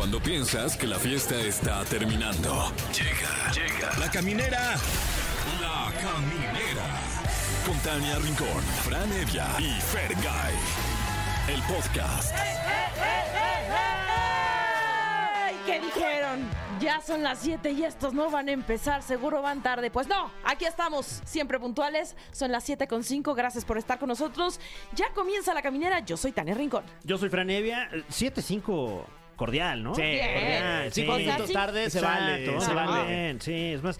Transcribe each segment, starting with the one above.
Cuando piensas que la fiesta está terminando. Llega, llega. La caminera. La caminera. Con Tania Rincón, Fran Evia y Fergay. El podcast. ¡Ay! ¿Qué dijeron? Ya son las 7 y estos no van a empezar, seguro van tarde. Pues no, aquí estamos, siempre puntuales. Son las 7 con 5, gracias por estar con nosotros. Ya comienza la caminera, yo soy Tania Rincón. Yo soy Franevia, 7-5 cordial, ¿no? Sí, cordial. cinco O sea, minutos sí. tarde se vale, se vale. Sí, es más,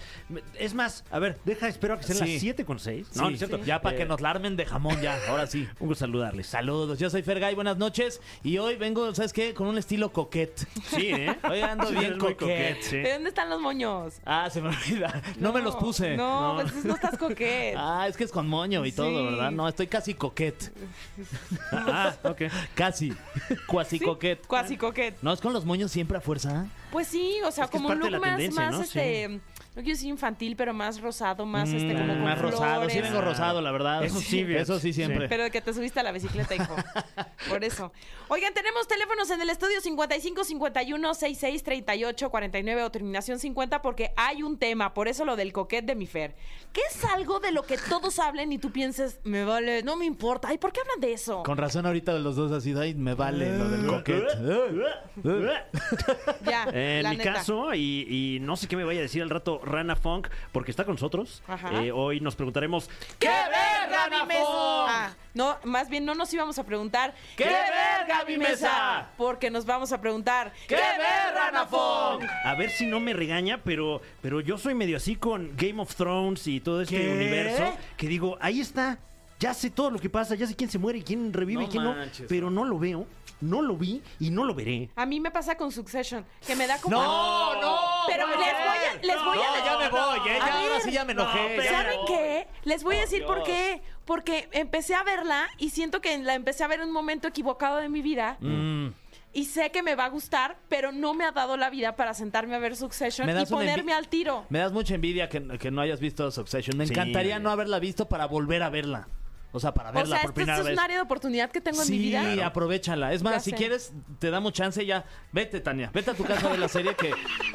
es más, a ver, deja, espero que sean Sí. las 7 con 6. No, no es cierto. Ya para Eh, que nos larmen de jamón ya, ahora sí. Un gusto saludarles. Saludos, yo soy Fergay, buenas noches. Y hoy vengo, ¿sabes qué? Con un estilo coquet. Sí, ¿eh? Hoy ando Sí, bien eres muy coquet. coquet, sí. ¿De dónde están los moños? Ah, se me olvida. No, me los puse. No, pues no estás coquet. Ah, es que es con moño y todo, Sí. ¿verdad? No, estoy casi coquet. Ah, ok. Casi. Cuasi Sí, coquet. Cuasi coquet. No, es con los moños siempre a fuerza. Pues sí, o sea, Es que es como un parte de look la más, tendencia, más ¿no? este, no quiero decir infantil, pero más rosado, más este, como con Mm, más rosado. Sí flores. vengo rosado, la verdad. Eso sí, Eso sí, siempre. Pero de que te subiste a la bicicleta, hijo. Por eso. Oigan, tenemos teléfonos en el estudio 55 51 66 38 49 o terminación 50 porque hay un tema, por eso lo del coquet de mi Fer. ¿Qué es algo de lo que todos hablen y tú pienses, me vale, no me importa? Ay, ¿por qué hablan de eso? Con razón ahorita los dos así, ay, me vale lo del coquet. Ya, En la mi neta. caso, y, y no sé qué me vaya a decir al rato Rana Funk, porque está con nosotros. Ajá. Eh, hoy nos preguntaremos ¿Qué verga mi mesa? Ah, no, más bien no nos íbamos a preguntar ¿Qué verga mi mesa? Porque nos vamos a preguntar ¿Qué verga, Ranafón? A ver si no me regaña, pero, pero yo soy medio así con Game of Thrones y todo este ¿Qué? universo. Que digo, ahí está. Ya sé todo lo que pasa, ya sé quién se muere y quién revive No y quién manches, no. Pero no lo veo, no lo vi y no lo veré. A mí me pasa con Succession, que me da como No, no. Pero les voy a les voy a No, ya me voy, ¿eh? Ya, ahora ver, sí ya me enojé. no, ya me ¿Saben qué? Les voy a decir por qué. Porque empecé a verla y siento que la empecé a ver en un momento equivocado de mi vida. Mm. Y sé que me va a gustar, pero no me ha dado la vida para sentarme a ver Succession y ponerme al tiro. Me das mucha envidia que, que no hayas visto Succession. Me Sí. encantaría no haberla visto para volver a verla. O sea, para O verla sea, por esto es un área de oportunidad que tengo en sí, mi vida. aprovechala. Es más, Ya si sé. quieres, te damos chance ya. Vete, Tania. Vete a tu casa de la serie que,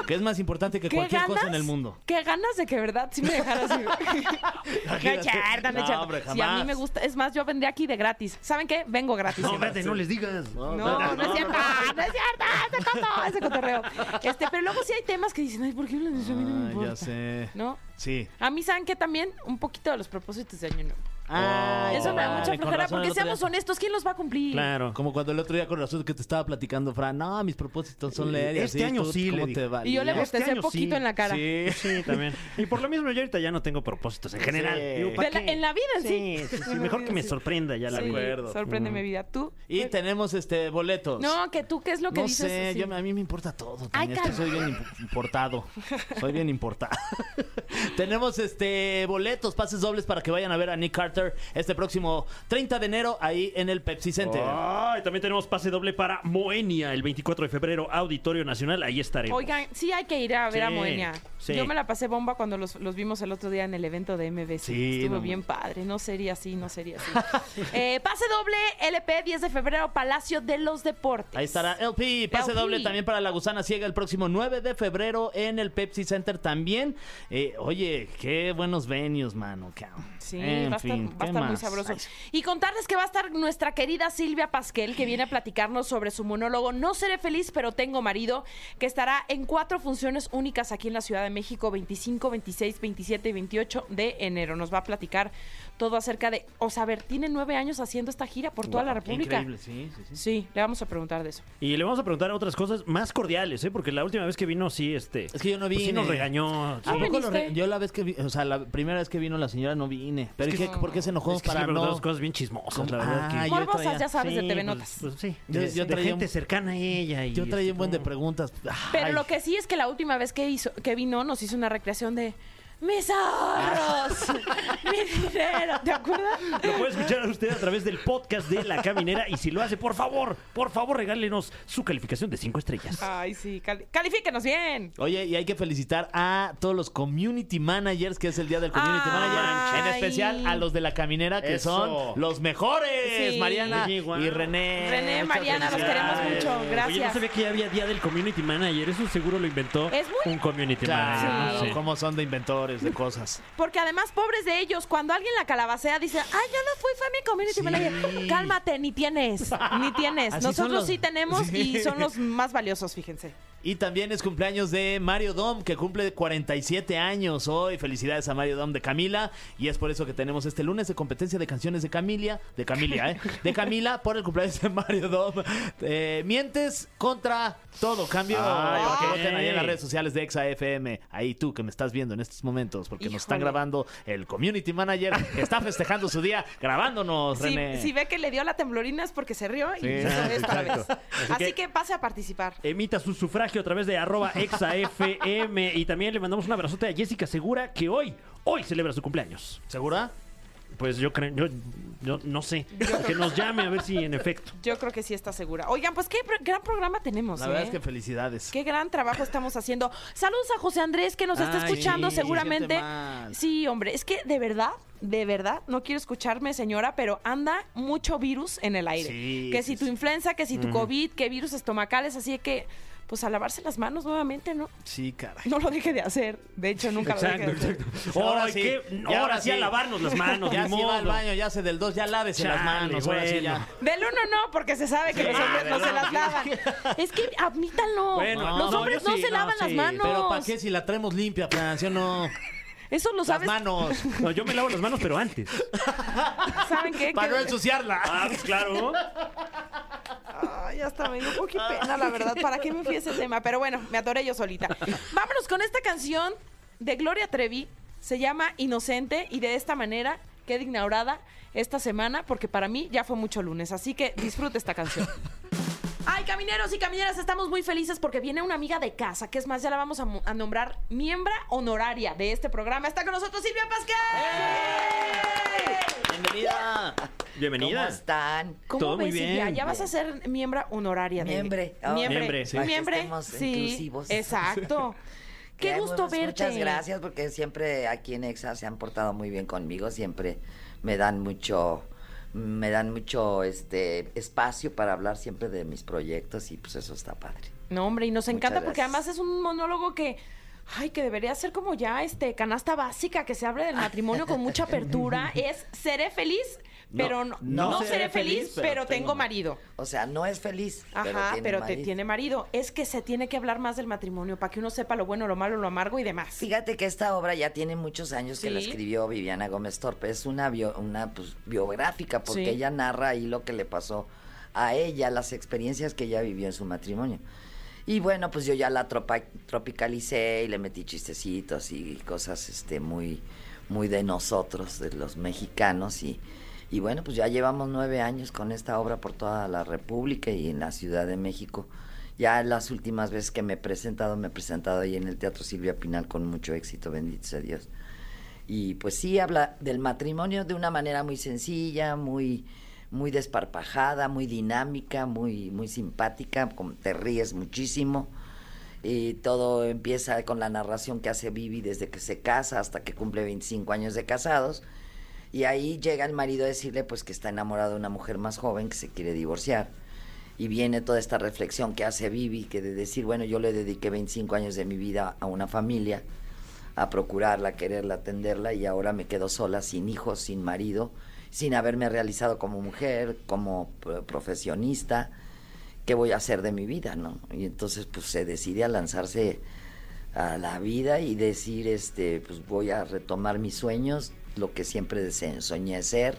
que es más importante que ¿Qué cualquier ganas? cosa en el mundo. Qué ganas de que, verdad, sí me dejaras. ir. no, charda, no, No, hombre, Sí, a mí jamás. me gusta. Es más, yo vendría aquí de gratis. ¿Saben qué? Vengo gratis. No, espérate, no les digas. No, no, es cierto, no es cierto, ese coto, ese cotorreo. Este, pero luego sí hay temas que dicen, ay, ¿por qué hablan de eso? A mí no me importa. ya sé. ¿No? Sí. A mí, ¿saben qué? También un poquito de los propósitos de Año Nuevo. Ah, Eso me da mucha flojera, porque seamos honestos, ¿quién los va a cumplir? Claro. Como cuando el otro día con razón que te estaba platicando, Fran, no, mis propósitos son leer y Este así, año ¿tú sí, ¿Cómo le te valía? Y yo le Este bostecé año poquito sí. en la cara. Sí. Sí, también. Y por lo mismo, yo ahorita ya no tengo propósitos en general. Sí. Digo, ¿pa' De la- qué? en la vida sí. Sí, sí, sí, Mejor que me sorprenda ya la Sí, vida. acuerdo. sorprende mi vida. ¿Tú? Y tenemos este boletos. No, que tú, ¿qué es lo que no dices? sé, yo- a mí me importa todo. Ay, Tania, es que calma. soy bien imp- importado. Soy bien importado. Tenemos este boletos, pases dobles para que vayan a ver a Nick Carter este próximo 30 de enero ahí en el Pepsi Center. Ay, también tenemos pase doble para Moenia el 24 de febrero, Auditorio Nacional. Ahí estaremos. Oigan, sí hay que ir a ver a Sí, Moenia. Sí. Yo me la pasé bomba cuando los, los vimos el otro día en el evento de MBC. Sí, Estuvo no, bien padre. No sería así, no sería así. Eh, pase doble, LP, 10 de febrero, Palacio de los Deportes. Ahí estará LP, pase LP. doble también para la Gusana Ciega el próximo 9 de febrero en el Pepsi Center también. Eh, oye, qué buenos venues, mano. Sí, En va a estar, fin, va a ¿qué estar muy sabroso. Ay, Y contarles que va a estar nuestra querida Silvia Pasquel, que viene a platicarnos sobre su monólogo No seré feliz, pero tengo marido, que estará en cuatro funciones únicas aquí en la Ciudad de México, 25, 26, 27 y 28 de enero. Nos va a platicar todo acerca de, o sea, a ver, tiene nueve años haciendo esta gira por toda la Wow, República. Increíble, sí, sí, sí. Sí, le vamos a preguntar de eso. Y le vamos a preguntar otras cosas más cordiales, ¿eh? Porque la última vez que vino, sí, este. Es que yo no pues vine. sí nos regañó. ¿A sí. Ah, lo viniste? re- yo la vez que vi- o sea, la primera vez que vino la señora no vine. Pero Es que- ¿qué- ¿por qué se enojó? Es que sí para preguntamos no. cosas bien chismosas, ¿Cómo? la verdad. Ah, que... yo Morbosas, traía- ya sabes, de Sí, TV pues- Notas. Pues, sí, Yo- de, yo de traía gente un- cercana a ella. Y Yo traía este, un buen de preguntas. Pero Ay. lo que sí es que la última vez que hizo, que vino, nos hizo una recreación de mis ahorros, mi dinero, ¿te acuerdas? Lo puede escuchar usted a través del podcast de La Caminera y si lo hace, por favor, por favor, regálenos su calificación de cinco estrellas. Ay, sí, cali- califíquenos bien. Oye, y hay que felicitar a todos los community managers, que es el día del community Ay. manager. En especial a los de la caminera, que Eso. son los mejores. Sí. Mariana Oye, guau. y René. René, Muchas Mariana, los felicidades. queremos mucho. Oye, no Gracias. sabía que ya había día del community manager. Eso seguro lo inventó Es muy- un community Claro, manager. Sí. cómo son de inventores de cosas. Porque además, pobres de ellos, cuando alguien la calabacea, dice, ay, yo no fui, fue mi community Sí. manager. Cálmate, ni tienes, ni tienes. Así son Nosotros los- sí tenemos Sí. y son los más valiosos, fíjense. Y también es cumpleaños de Mario Dom, que cumple 47 años hoy. Felicidades a Mario Dom de Camila. Y es por eso que tenemos este lunes de competencia de canciones de Camilia. De Camilia, ¿eh? De Camila por el cumpleaños de Mario Dom. Eh, mientes contra todo. Cambio. Ay, para que ok. voten ahí en las redes sociales de Exa FM. Ahí tú que me estás viendo en estos momentos. Porque nos están grabando el community manager que está festejando su día grabándonos, Si, René. si ve que le dio la temblorina es porque se rió y Sí, hizo esta vez. Así, Así que, que- pase a participar. Emita su sufragio a través de arroba exafm y también le mandamos un abrazote a Jessica Segura que hoy, hoy celebra su cumpleaños. ¿Segura? Pues yo creo, yo, yo no sé, que nos llame a ver si en efecto. Yo creo que sí está segura. Oigan, pues qué pro- gran programa tenemos. La verdad ¿eh? es que felicidades. Qué gran trabajo estamos haciendo. Saludos a José Andrés que nos está Ay, escuchando sí, seguramente. siente mal. Sí, hombre, es que de verdad, de verdad, no quiero escucharme, señora, pero anda mucho virus en el aire. Sí, que sí, si tu sí. influenza, que si tu COVID, que virus estomacales, así que pues a lavarse las manos nuevamente, ¿no? Sí, caray. No lo deje de hacer. De hecho, nunca lo deje de hacer. Ahora sí, qué- ahora sí a lavarnos las manos, Ya si va al baño, ya se del 2, ya lávese las manos. Ahora sí bueno. ya. Del uno no, porque se sabe que los hombres no se las lavan. Es que admítanlo. Bueno, los no, hombres no sí, se no, lavan las manos. Pero ¿para qué si la traemos limpia, Francia? No. Eso lo Las sabes. manos. No, yo me lavo las manos, pero antes. ¿Saben qué? Para no ensuciarla. Ah, pues claro. Ay, hasta me dio un poquito pena, la verdad. ¿Para qué me fui a ese tema? Pero bueno, me atoré yo solita. Vámonos con esta canción de Gloria Trevi. Se llama Inocente y de esta manera queda inaugurada esta semana porque para mí ya fue mucho lunes. Así que disfrute esta canción. Ay, camineros y camineras, estamos muy felices porque viene una amiga de casa, que es más, ya la vamos a, nombrar miembro honoraria de este programa. Está con nosotros Silvia Pascal. Bienvenida. Bienvenida. ¿Cómo están? ¿Cómo Todo muy ves, Silvia? bien. Ya vas a ser miembro honoraria de Miembre. Ah, Miembre. Miembre, sí. Miembre, sí, inclusivos. Exacto. Qué gusto verte. Muchas gracias porque siempre aquí en Exa se han portado muy bien conmigo, siempre me dan mucho me dan mucho este espacio para hablar siempre de mis proyectos y pues eso está padre. No, hombre, y nos encanta porque además es un monólogo que ay, que debería ser como ya este canasta básica que se abre del matrimonio con mucha apertura, es seré feliz, pero no, no no seré feliz, pero, pero tengo tengo marido. O sea, no es feliz, Ajá, pero, te tiene marido. Es que se tiene que hablar más del matrimonio para que uno sepa lo bueno, lo malo, lo amargo y demás. Fíjate que esta obra ya tiene muchos años que la escribió Viviana Gómez Torpe. Es una, bio- una pues, biográfica porque Sí. ella narra ahí lo que le pasó a ella, las experiencias que ella vivió en su matrimonio. Y bueno, pues yo ya la tropa- tropicalicé y le metí chistecitos y cosas este, muy, muy de nosotros, de los mexicanos. Y, y bueno, pues ya llevamos nueve años con esta obra por toda la República y en la Ciudad de México. Ya las últimas veces que me he presentado, me he presentado ahí en el Teatro Silvia Pinal con mucho éxito, bendito sea Dios. Y pues sí, habla del matrimonio de una manera muy sencilla, muy, muy desparpajada, muy dinámica, muy, muy simpática, como te ríes muchísimo. Y todo empieza con la narración que hace Vivi desde que se casa hasta que cumple 25 años de casados. Y ahí llega el marido a decirle pues que está enamorado de una mujer más joven que se quiere divorciar. Y viene toda esta reflexión que hace Vivi, que de decir, bueno, yo le dediqué 25 años de mi vida a una familia, a procurarla, a quererla, a atenderla, y ahora me quedo sola, sin hijos, sin marido, sin haberme realizado como mujer, como profesionista. ¿Qué voy a hacer de mi vida, no? Y entonces, pues, se decide a lanzarse a la vida y decir, este, pues, voy a retomar mis sueños, lo que siempre deseé, soñé ser,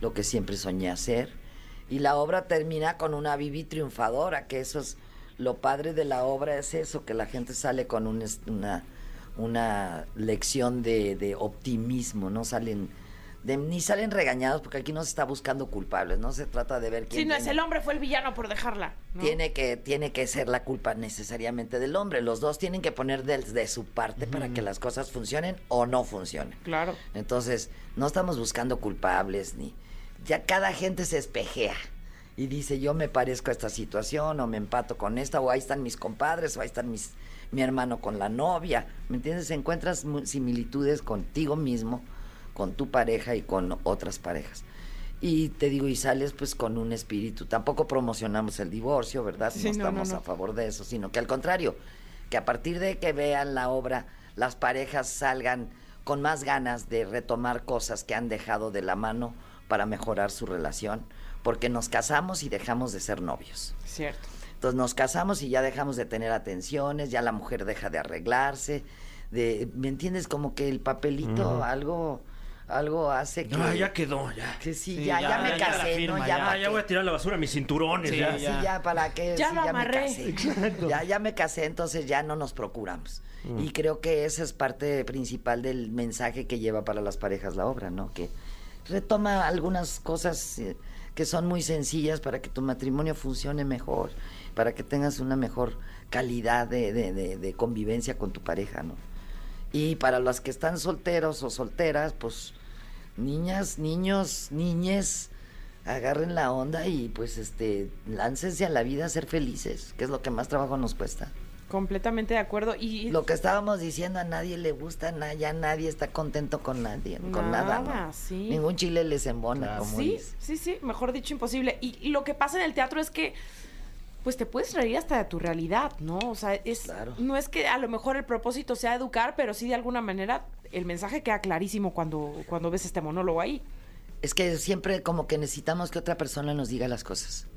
lo que siempre soñé hacer. Y la obra termina con una Vivi triunfadora, que eso es lo padre de la obra, es eso, que la gente sale con una, una lección de optimismo, no salen de- ni salen regañados porque aquí no se está buscando culpables, no se trata de ver quién Si no es el hombre, fue el villano por dejarla. ¿no? tiene que tiene que ser la culpa necesariamente del hombre. Los dos tienen que poner de, de su parte para que las cosas funcionen o no funcionen. Claro. Entonces, no estamos buscando culpables ni ya cada gente se espejea y dice, "Yo me parezco a esta situación o me empato con esta o ahí están mis compadres o ahí están mis mi hermano con la novia." ¿Me entiendes? Encuentras similitudes contigo mismo, con tu pareja y con otras parejas. Y te digo, y sales pues con un espíritu. Tampoco promocionamos el divorcio, ¿verdad? Sí, no estamos no. a favor de eso, sino que al contrario, que a partir de que vean la obra, las parejas salgan con más ganas de retomar cosas que han dejado de la mano para mejorar su relación, porque nos casamos y dejamos de ser novios. Cierto. Entonces nos casamos y ya dejamos de tener atenciones, ya la mujer deja de arreglarse, de, ¿me entiendes? Como que el papelito algo, algo hace que... Ah, ya quedó, ya. que sí, Sí, ya, ya, ya, me ya casé, firma, ¿no? ya. Ya, ya voy a tirar la basura mis cinturones. Sí, ya. Sí, ya. ya, ¿para qué? Ya Sí, lo me amarré. casé. Ya, ya me casé, entonces ya no nos procuramos. Y creo que esa es parte principal del mensaje que lleva para las parejas la obra, ¿no? Que retoma algunas cosas eh, que son muy sencillas para que tu matrimonio funcione mejor, para que tengas una mejor calidad de, de- de- de convivencia con tu pareja, ¿no? Y para los que están solteros o solteras, pues niñas, niños, niñes, agarren la onda y pues este, láncense a la vida a ser felices, que es lo que más trabajo nos cuesta. Completamente de acuerdo. Y Lo que estábamos diciendo, a nadie le gusta, na- ya nadie está contento con nadie, con nada, Nada, ¿no? sí. Ningún chile les embona, Claro. como Sí, dice. sí, sí, mejor dicho, imposible. Y, y lo que pasa en el teatro es que, pues te puedes reír hasta de tu realidad, ¿no? O sea, es, Claro. no es que a lo mejor el propósito sea educar, pero sí de alguna manera el mensaje queda clarísimo cuando, cuando ves este monólogo ahí. Es que siempre como que necesitamos que otra persona nos diga las cosas.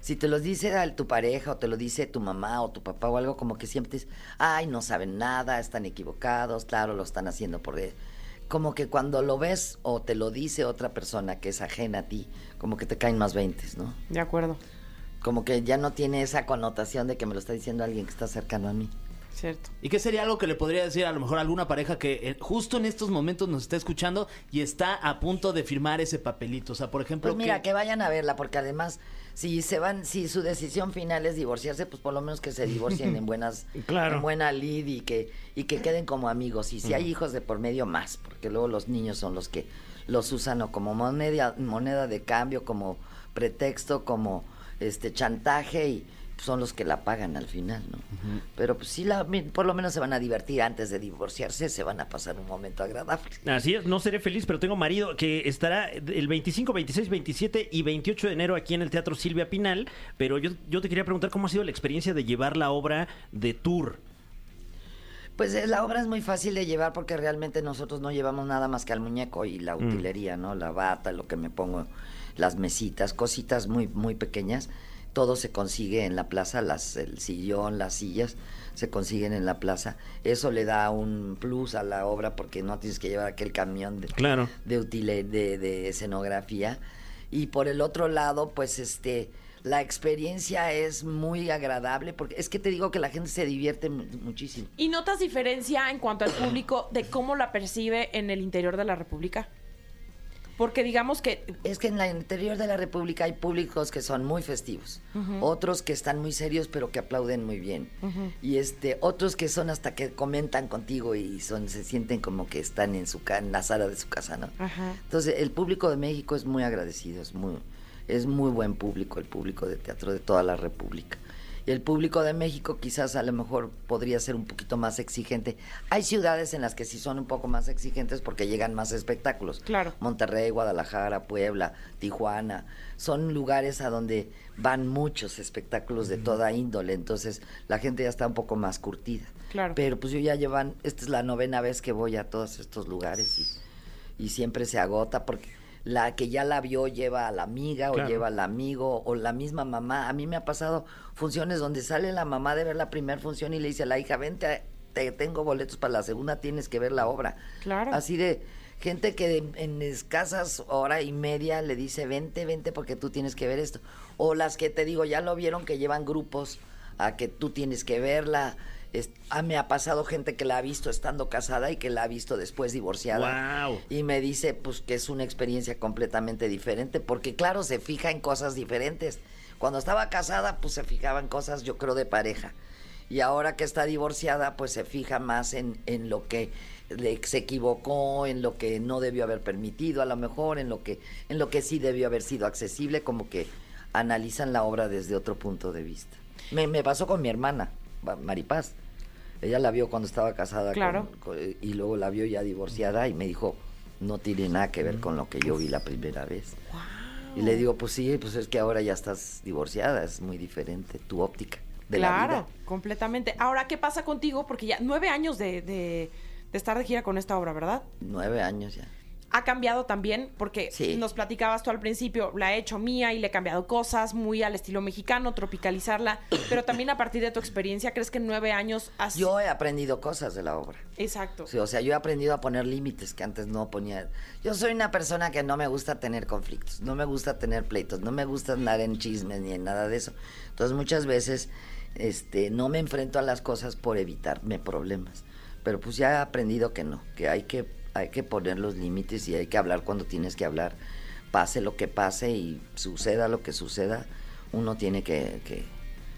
Si te los dice a tu pareja o te lo dice tu mamá o tu papá o algo, como que siempre dices, ay, no saben nada, están equivocados, claro, lo están haciendo por... él". Como que cuando lo ves o te lo dice otra persona que es ajena a ti, como que te caen más veintes, ¿no? De acuerdo, Como que ya no tiene esa connotación de que me lo está diciendo alguien que está cercano a mí. cierto. ¿Y qué sería algo que le podría decir a lo mejor a alguna pareja que eh, justo en estos momentos nos está escuchando y está a punto de firmar ese papelito? O sea, por ejemplo, Pues mira, ¿qué- que vayan a verla, porque además, si se van, si su decisión final es divorciarse, pues por lo menos que se divorcien en buenas, Claro. en buena lid y que, y que queden como amigos. Y si hay hijos de por medio, más, porque luego los niños son los que los usan o como moneda, moneda de cambio, como pretexto, como este chantaje y son los que la pagan al final, ¿no? Pero pues sí, la, por lo menos se van a divertir antes de divorciarse, se van a pasar un momento agradable. Así es, no seré feliz, pero tengo marido que estará el 25, 26, 27 y 28 de enero aquí en el Teatro Silvia Pinal. Pero yo, yo te quería preguntar cómo ha sido la experiencia de llevar la obra de tour. Pues eh, la obra es muy fácil de llevar porque realmente nosotros no llevamos nada más que al muñeco y la utilería, ¿no? La bata, lo que me pongo, las mesitas, cositas muy muy pequeñas. Todo se consigue en la plaza, las el sillón, las sillas se consiguen en la plaza. Eso le da un plus a la obra porque no tienes que llevar aquel camión de, Claro. de, utile- de, de escenografía. Y por el otro lado, pues este, la experiencia es muy agradable porque es que te digo que la gente se divierte mu- muchísimo. ¿Y notas diferencia en cuanto al público de cómo la percibe en el interior de la República? Porque digamos que Es que en el interior de la República hay públicos que son muy festivos, otros que están muy serios pero que aplauden muy bien, y este otros que son hasta que comentan contigo y son se sienten como que están en su en la sala de su casa, ¿no? Ajá. Entonces el público de México es muy agradecido, es muy es muy buen público el público de teatro de toda la República. El público de México quizás a lo mejor podría ser un poquito más exigente. Hay ciudades en las que sí son un poco más exigentes porque llegan más espectáculos. Claro. Monterrey, Guadalajara, Puebla, Tijuana, son lugares a donde van muchos espectáculos de toda índole, entonces la gente ya está un poco más curtida. Claro. Pero pues yo ya llevan, esta es la novena vez que voy a todos estos lugares y, y siempre se agota porque la que ya la vio lleva a la amiga Claro. o lleva al amigo o la misma mamá. A mí me ha pasado funciones donde sale la mamá de ver la primera función y le dice a la hija, vente, te tengo boletos para la segunda, tienes que ver la obra. Claro. Así de gente que de- en escasas hora y media le dice, vente, vente porque tú tienes que ver esto. O las que te digo, ya lo vieron que llevan grupos a que tú tienes que verla. Es- ah, me ha pasado gente que la ha visto estando casada y que la ha visto después divorciada. Guau. Y me dice pues que es una experiencia completamente diferente, porque claro, se fija en cosas diferentes. Cuando estaba casada, pues se fijaba en cosas, yo creo, de pareja. Y ahora que está divorciada, pues se fija más en, en lo que le- se equivocó, en lo que no debió haber permitido, a lo mejor, en lo que, en lo que sí debió haber sido accesible, como que analizan la obra desde otro punto de vista. Me, me pasó con mi hermana, Ma- Maripaz. Ella la vio cuando estaba casada Claro. con- con- y luego la vio ya divorciada y me dijo, no tiene nada que ver con lo que yo vi la primera vez. Y le digo, pues sí, pues es que ahora ya estás divorciada, es muy diferente tu óptica de la claro, vida. completamente. Ahora, ¿qué pasa contigo? Porque ya nueve años de, de- de estar de gira con esta obra, ¿verdad? Nueve años ya. Ha cambiado también, porque Sí. nos platicabas tú al principio, la he hecho mía y le he cambiado cosas muy al estilo mexicano, tropicalizarla, pero también a partir de tu experiencia, ¿crees que en nueve años has... Yo he aprendido cosas de la obra. Exacto. Sí, o sea, yo he aprendido a poner límites que antes no ponía. Yo soy una persona que no me gusta tener conflictos, no me gusta tener pleitos, no me gusta andar en chismes ni en nada de eso. Entonces muchas veces este, no me enfrento a las cosas por evitarme problemas. Pero pues ya he aprendido que no, que hay que, hay que poner los límites y hay que hablar cuando tienes que hablar. Pase lo que pase y suceda lo que suceda, uno tiene que, que-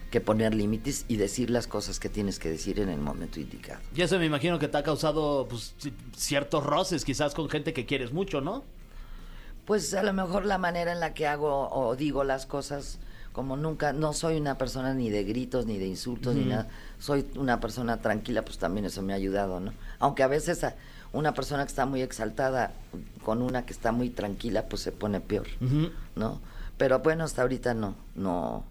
que poner límites y decir las cosas que tienes que decir en el momento indicado. Y eso me imagino que te ha causado pues, ci- ciertos roces, quizás con gente que quieres mucho, ¿no? Pues a lo mejor la manera en la que hago o digo las cosas, como nunca, no soy una persona ni de gritos, ni de insultos, ni nada, soy una persona tranquila, pues también eso me ha ayudado, ¿no? Aunque a veces a una persona que está muy exaltada con una que está muy tranquila, pues se pone peor, ¿no? Pero bueno, hasta ahorita no, no,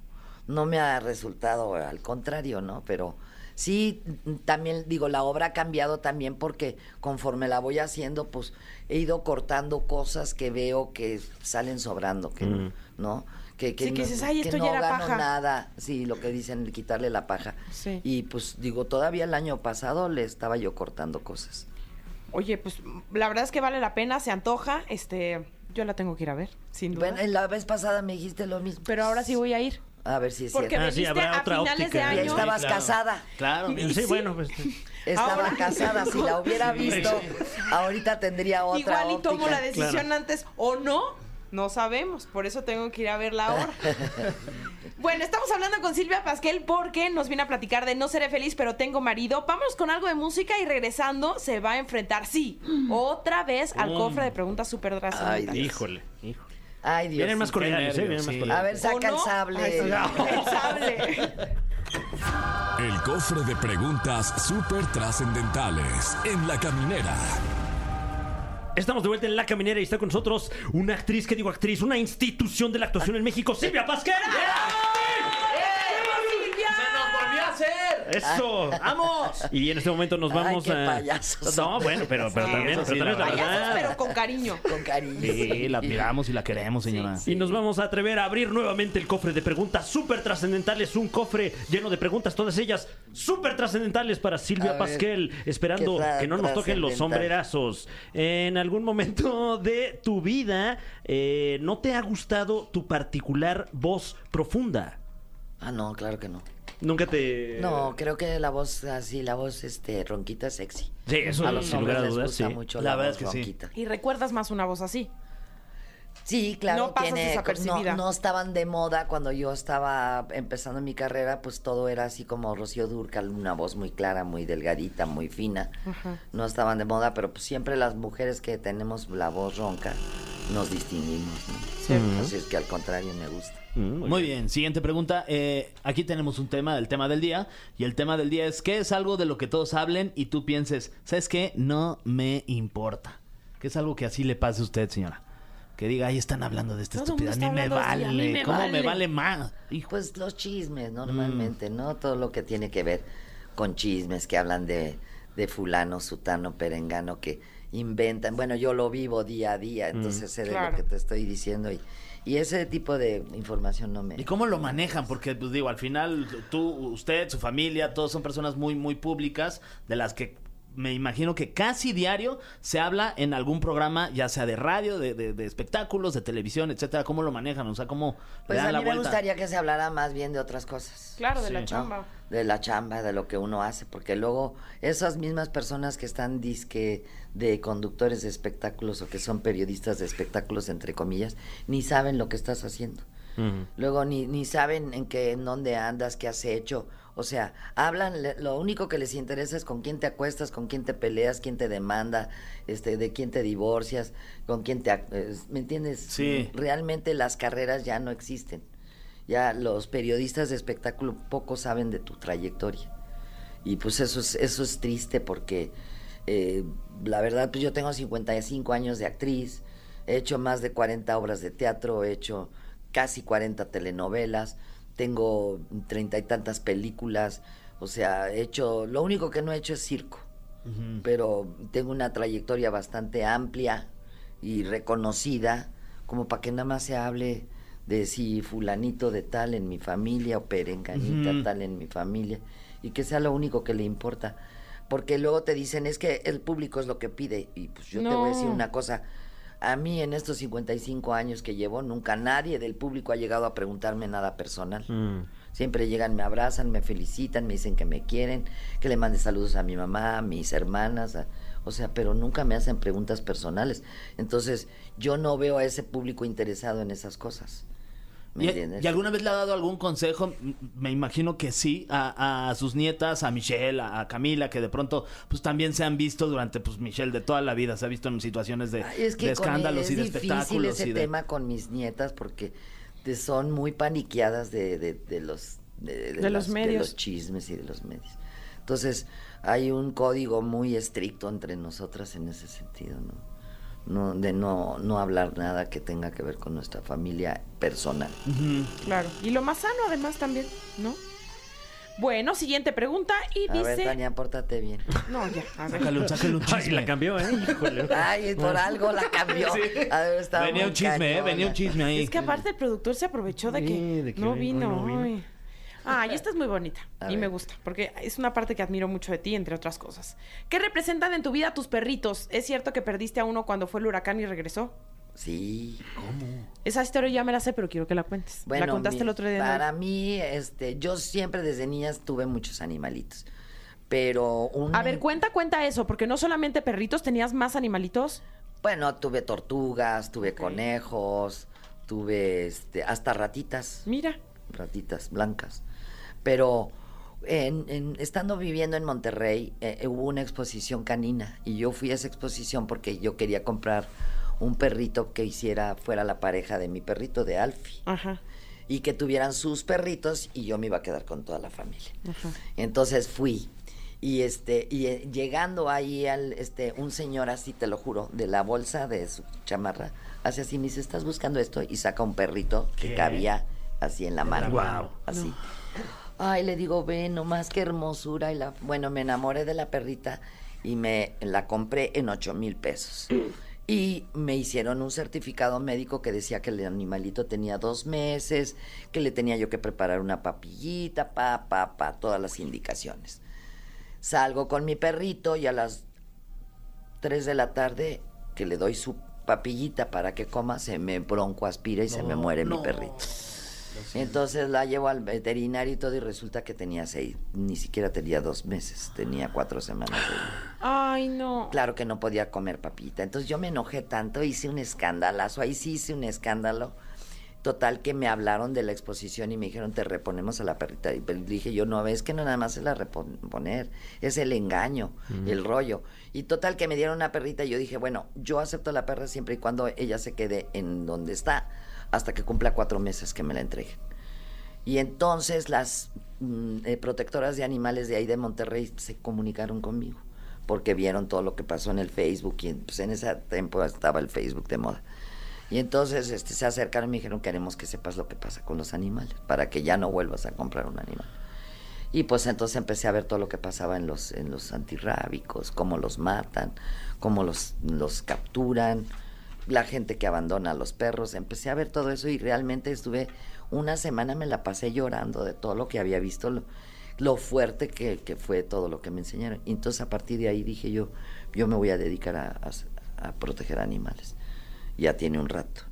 no me ha resultado al contrario, ¿no? Pero sí, también digo, la obra ha cambiado también porque conforme la voy haciendo, pues he ido cortando cosas que veo que salen sobrando, que no- ¿no? Que, Sí, que dices, "Ay, esto no ya era gano paja". nada, sí, lo que dicen, quitarle la paja. Sí. Y pues digo, todavía el año pasado le estaba yo cortando cosas. Oye, pues la verdad es que vale la pena, se antoja, este, yo la tengo que ir a ver, sin duda. Bueno, en la vez pasada me dijiste lo mismo. Pero ahora sí voy a ir. A ver si es Porque cierto. me Ah, sí, viste habrá a otra finales de óptica. Ya año. estabas claro. casada. Claro. Sí, Sí. bueno, pues. Estaba Ahora- casada, si la hubiera visto, ahorita tendría otra Igual y tomo óptica. la decisión antes o no, no sabemos. Por eso tengo que ir a verla ahora. bueno, estamos hablando con Silvia Pasquel porque nos viene a platicar de no seré feliz, pero tengo marido. Vámonos con algo de música y regresando se va a enfrentar, sí, otra vez al Mm. cofre de preguntas súper Ay. Híjole, híjole. Ay, Dios. Vienen más sí. cordiales, ¿eh? Vienen más cordiales. A ver, ¿O saca el no? sable. Ay. El sable. El cofre de preguntas súper trascendentales en la caminera. Estamos de vuelta en La Caminera y está con nosotros una actriz, ¿qué digo actriz? Una institución de la actuación en México, Silvia Pasquera. ¡Se nos volvió a hacer! ¡Eso! ¡Vamos! Y en este momento nos Ay, vamos qué a. payasos No, bueno, pero, pero Sí, también, eso pero sí, también la es la Payasos, verdad. pero con cariño. Con cariño. Sí, la admiramos y la queremos, señora. Y nos vamos a atrever a abrir nuevamente el cofre de preguntas súper trascendentales. Un cofre lleno de preguntas, todas ellas súper trascendentales para Silvia ver, Pasquel, esperando ¿qué tra- que no nos toquen los trascendental? sombrerazos. En algún momento de tu vida, eh, ¿no te ha gustado tu particular voz profunda? Ah, no, claro que no. Nunca te. No, creo que la voz así, la voz este ronquita es sexy. Sí, eso A los sin lugar hombres a les dudas, gusta sí. mucho La la, verdad voz es que sí. ronquita. Y recuerdas más una voz así. Sí, claro, No pasas tiene, desapercibida. no, no estaban de moda cuando yo estaba empezando mi carrera, pues todo era así como Rocío Durcal, una voz muy clara, muy delgadita, muy fina. No estaban de moda, pero pues siempre las mujeres que tenemos la voz ronca nos distinguimos. ¿no? Así es que al contrario me gusta. Mm, Muy bien, siguiente pregunta. Eh, aquí tenemos un tema, el tema del día. Y el tema del día es: ¿qué es algo de lo que todos hablen y tú pienses, ¿sabes qué? No me importa. ¿Qué es algo que así le pase a usted, señora? Que diga, ahí están hablando de esta Todo estupidez. A mí me vale. a mí me ¿Cómo me vale. más? Hijo. Pues los chismes, normalmente, ¿no? Todo lo que tiene que ver con chismes que hablan de, de fulano, sutano, perengano, que inventan. Bueno, yo lo vivo día a día, entonces sé de lo que te estoy diciendo y, y ese tipo de información no me... ¿Y cómo lo manejan? Porque, pues digo, al final, tú, usted, su familia, todos son personas muy, muy públicas, de las que me imagino que casi diario se habla en algún programa, ya sea de radio, de, de- de espectáculos, de televisión, etcétera. ¿Cómo lo manejan? O sea, ¿cómo Pues le dan a la mí me vuelta? gustaría que se hablara más bien de otras cosas. Claro, de Sí. la ¿no? chamba. de la chamba, de lo que uno hace, porque luego esas mismas personas que están disque de conductores de espectáculos o que son periodistas de espectáculos entre comillas, ni saben lo que estás haciendo. Luego ni, ni saben en qué, en dónde andas, qué has hecho. O sea, hablan, lo único que les interesa es con quién te acuestas, con quién te peleas, quién te demanda, este, de quién te divorcias, con quién te... ¿Me entiendes? Sí. Realmente las carreras ya no existen. Ya los periodistas de espectáculo poco saben de tu trayectoria. Y pues eso es, eso es triste porque eh, la verdad, pues yo tengo 55 años de actriz, he hecho más de 40 obras de teatro, he hecho casi 40 telenovelas, tengo treinta y tantas películas, o sea, he hecho, lo único que no he hecho es circo, pero tengo una trayectoria bastante amplia y reconocida, como para que nada más se hable de si fulanito de tal en mi familia o perenganita Ujú. tal en mi familia y que sea lo único que le importa. Porque luego te dicen, es que el público es lo que pide. Y pues yo te voy a decir una cosa. A mí en estos 55 años que llevo, nunca nadie del público ha llegado a preguntarme nada personal. Mm. Siempre llegan, me abrazan, me felicitan, me dicen que me quieren, que le mande saludos a mi mamá, a mis hermanas, a- o sea, pero nunca me hacen preguntas personales. Entonces, yo no veo a ese público interesado en esas cosas. ¿Me ¿Y, entiendes? y alguna vez le ha dado algún consejo? Me imagino que sí, a, a sus nietas, a Michelle, a, a Camila, que de pronto pues también se han visto durante, pues Michelle de toda la vida, se ha visto en situaciones de, Ay, es que de con escándalos es y de difícil espectáculos. ese y de- tema con mis nietas porque te- son muy paniqueadas de, de- de los de, De los las- medios. los chismes y de los medios. Entonces hay un código muy estricto entre nosotras en ese sentido, ¿no? No, de no, no hablar nada que tenga que ver con nuestra familia personal. Ujú. Claro. Y lo más sano, además, también, ¿no? Bueno, siguiente pregunta y A ver, dice. Tania, pórtate bien. No, ya, a ver. Sácale un, sácale un Ay, chisme. la cambió, ¿eh? Híjole. Ay, por algo la cambió. Sí. De haber estado Venía un chisme, ¿eh? cañona. Venía un chisme ahí. Es que aparte el productor se aprovechó de Sí, que, de que no vino. no vino. ay. Ay, esta es muy bonita A y me gusta, porque es una parte que admiro mucho de ti, entre otras cosas. ¿Qué representan en tu vida tus perritos? ¿Es cierto que perdiste a uno cuando fue el huracán y regresó? Sí. Esa historia ya me la sé, pero quiero que la cuentes. la contaste mi- el otro día. Para mí, este, yo siempre desde niña tuve muchos animalitos. Pero un A ver, cuenta, cuenta eso, porque no solamente perritos, tenías más animalitos. Bueno, tuve tortugas, tuve conejos, tuve este, hasta ratitas, Mira. ratitas blancas. Pero en, en- estando viviendo en Monterrey, eh, hubo una exposición canina y yo fui a esa exposición porque yo quería comprar un perrito que hiciera fuera la pareja de mi perrito de Alfie Ajá. y que tuvieran sus perritos y yo me iba a quedar con toda la familia. Ajá. Entonces fui y este y eh, llegando ahí al este un señor así te lo juro de la bolsa de su chamarra hace así me dice estás buscando esto y saca un perrito que cabía así en la mano Guau. así ay le digo ve nomás qué hermosura y la bueno me enamoré de la perrita y me la compré en ocho mil pesos y me hicieron un certificado médico que decía que el animalito tenía dos meses, que le tenía yo que preparar una papillita, pa, pa, pa, todas las indicaciones. Salgo con mi perrito y a las 3 de la tarde que le doy su papillita para que coma, se me bronco aspira y se me muere mi perrito. Entonces la llevo al veterinario y todo y resulta que tenía seis, ni siquiera tenía dos meses, tenía cuatro semanas de. Ay, no. Claro que no podía comer papita. Entonces yo me enojé tanto, hice un escandalazo, ahí sí hice un escándalo. Total que me hablaron de la exposición y me dijeron, te reponemos a la perrita. Y pues dije yo, no, es que no nada más es la reponer, es el engaño, el rollo. Y total que me dieron una perrita y yo dije, bueno, yo acepto la perra siempre y cuando ella se quede en donde está, hasta que cumpla cuatro meses que me la entreguen. Y entonces las mm, eh, protectoras de animales de ahí de Monterrey se comunicaron conmigo porque vieron todo lo que pasó en el Facebook y pues, en ese tiempo estaba el Facebook de moda. Y entonces este, se acercaron y me dijeron queremos que sepas lo que pasa con los animales para que ya no vuelvas a comprar un animal. Y pues entonces empecé a ver todo lo que pasaba en los, en los antirrábicos, cómo los matan, cómo los, los capturan, la gente que abandona a los perros. Empecé a ver todo eso y realmente estuve una semana, me la pasé llorando de todo lo que había visto, lo- lo fuerte que, que fue todo lo que me enseñaron. Y entonces a partir de ahí dije yo, yo me voy a dedicar a, a- a proteger animales. Ya tiene un rato.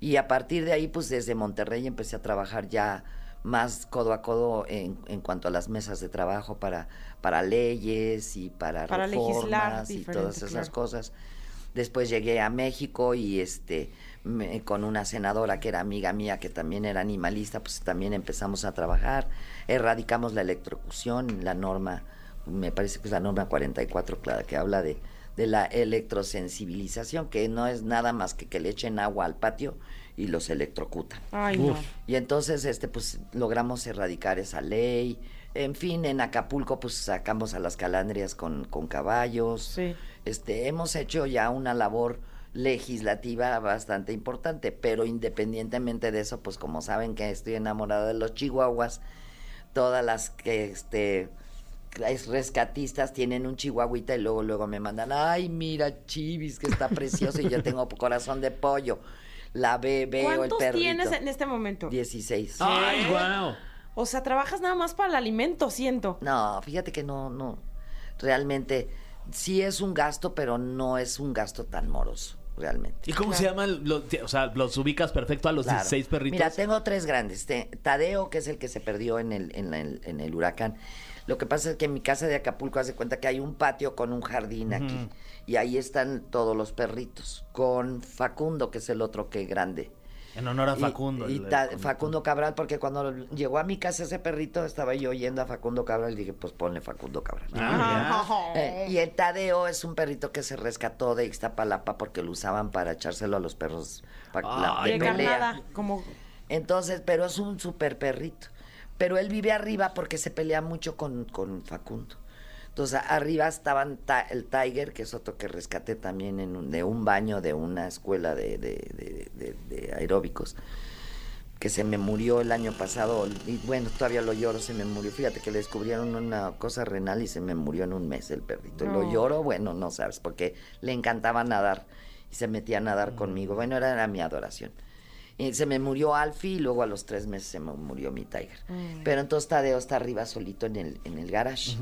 Y a partir de ahí, pues desde Monterrey empecé a trabajar ya más codo a codo en, en cuanto a las mesas de trabajo para, para leyes y para, Para reformas y todas esas claro. cosas. Después llegué a México y este me- con una senadora que era amiga mía que también era animalista, pues también empezamos a trabajar, erradicamos la electrocución, la norma, me parece que es la norma 44 clara, que habla de, de la electrosensibilización, que no es nada más que que le echen agua al patio y los electrocutan. Ay, no. Uf. Y entonces, este, pues, logramos erradicar esa ley. En fin, en Acapulco, pues, sacamos a las calandrias con, con caballos. Sí. Este, hemos hecho ya una labor legislativa bastante importante, pero independientemente de eso, pues, como saben que estoy enamorada de los chihuahuas, todas las que, este, las rescatistas tienen un chihuahuita y luego, luego me mandan, ay, mira, Chivis, que está precioso y yo tengo corazón de pollo. La ve, veo el ¿Cuántos perrito. tienes en este momento? 16. ¡Ay, wow! O sea, trabajas nada más para el alimento, siento. No, fíjate que no, no. Realmente sí es un gasto, pero no es un gasto tan moroso, realmente. ¿Y cómo se llaman? Los, o sea, los ubicas perfecto a los Claro. 16 perritos. Mira, tengo tres grandes. Tadeo, que es el que se perdió en el, en, la- en el huracán. Lo que pasa es que en mi casa de Acapulco hace cuenta que hay un patio con un jardín aquí. Y ahí están todos los perritos. Con Facundo, que es el otro que grande. En honor a Facundo. Y, ta- Facundo Cabral, porque cuando llegó a mi casa ese perrito, estaba yo oyendo a Facundo Cabral y dije, pues ponle Facundo Cabral. Ah, Eh, y el Tadeo es un perrito que se rescató de Ixtapalapa porque lo usaban para echárselo a los perros pa- la- de de pelea. como... Entonces, pero es un super perrito. Pero él vive arriba porque se pelea mucho con, con Facundo. Entonces, arriba estaban ta- el Tiger, que es otro que rescaté también en un- de un baño de una escuela de, de- de- de- de aeróbicos, que se me murió el año pasado. Y bueno, todavía lo lloro, se me murió. Fíjate que le descubrieron una cosa renal y se me murió en un mes el perrito. Y. Lo lloro, bueno, no sabes, porque le encantaba nadar y se metía a nadar conmigo. Bueno, era, era mi adoración. Y se me murió Alfie y luego a los tres meses se me murió mi Tiger. Pero entonces Tadeo está arriba solito en el, en el garage.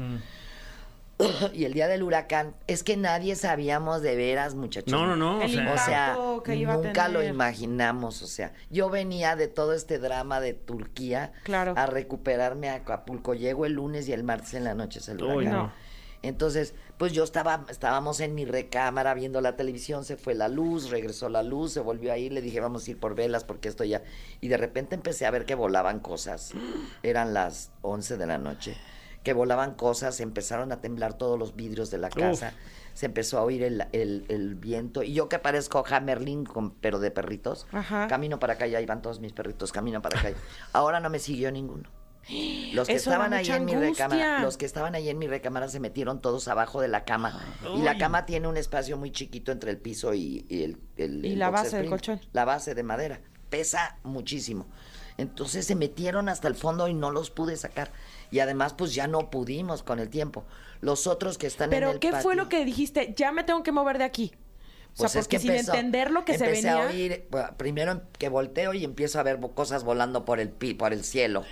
y el día del huracán, es que nadie sabíamos de veras, muchachos. No, no, no. O El sea, O sea, impacto que iba a nunca lo imaginamos. O sea, yo venía de todo este drama de Turquía Claro. a recuperarme a Acapulco. Llego el lunes y el martes en la noche es el Uy, huracán. no. Entonces, pues yo estaba, estábamos en mi recámara viendo la televisión, se fue la luz, regresó la luz, se volvió a ir, le dije, vamos a ir por velas porque esto ya... Y de repente empecé a ver que volaban cosas. Eran las 11 de la noche. Que volaban cosas, empezaron a temblar todos los vidrios de la casa, se empezó a oír el, el- el viento. Y yo que parezco Hammerling, con, pero de perritos, Ajá. camino para acá, ya iban todos mis perritos, camino para acá. Ahora no me siguió ninguno. Los que Eso estaban ahí en mi recámara, los que estaban ahí en mi recámara se metieron todos abajo de la cama. Y la cama tiene un espacio muy chiquito entre el piso y, y el, el- Y el la base del colchón. La base de madera. Pesa muchísimo. Entonces se metieron hasta el fondo y no los pude sacar. Y además, pues ya no pudimos con el tiempo. Los otros que están en Pero el ¿qué fue lo que dijiste? Ya me tengo que mover de aquí. O sea, pues es porque que sin entender lo que se venía... a oír, pues, primero que volteo y empiezo a ver cosas volando por el pi, por el cielo.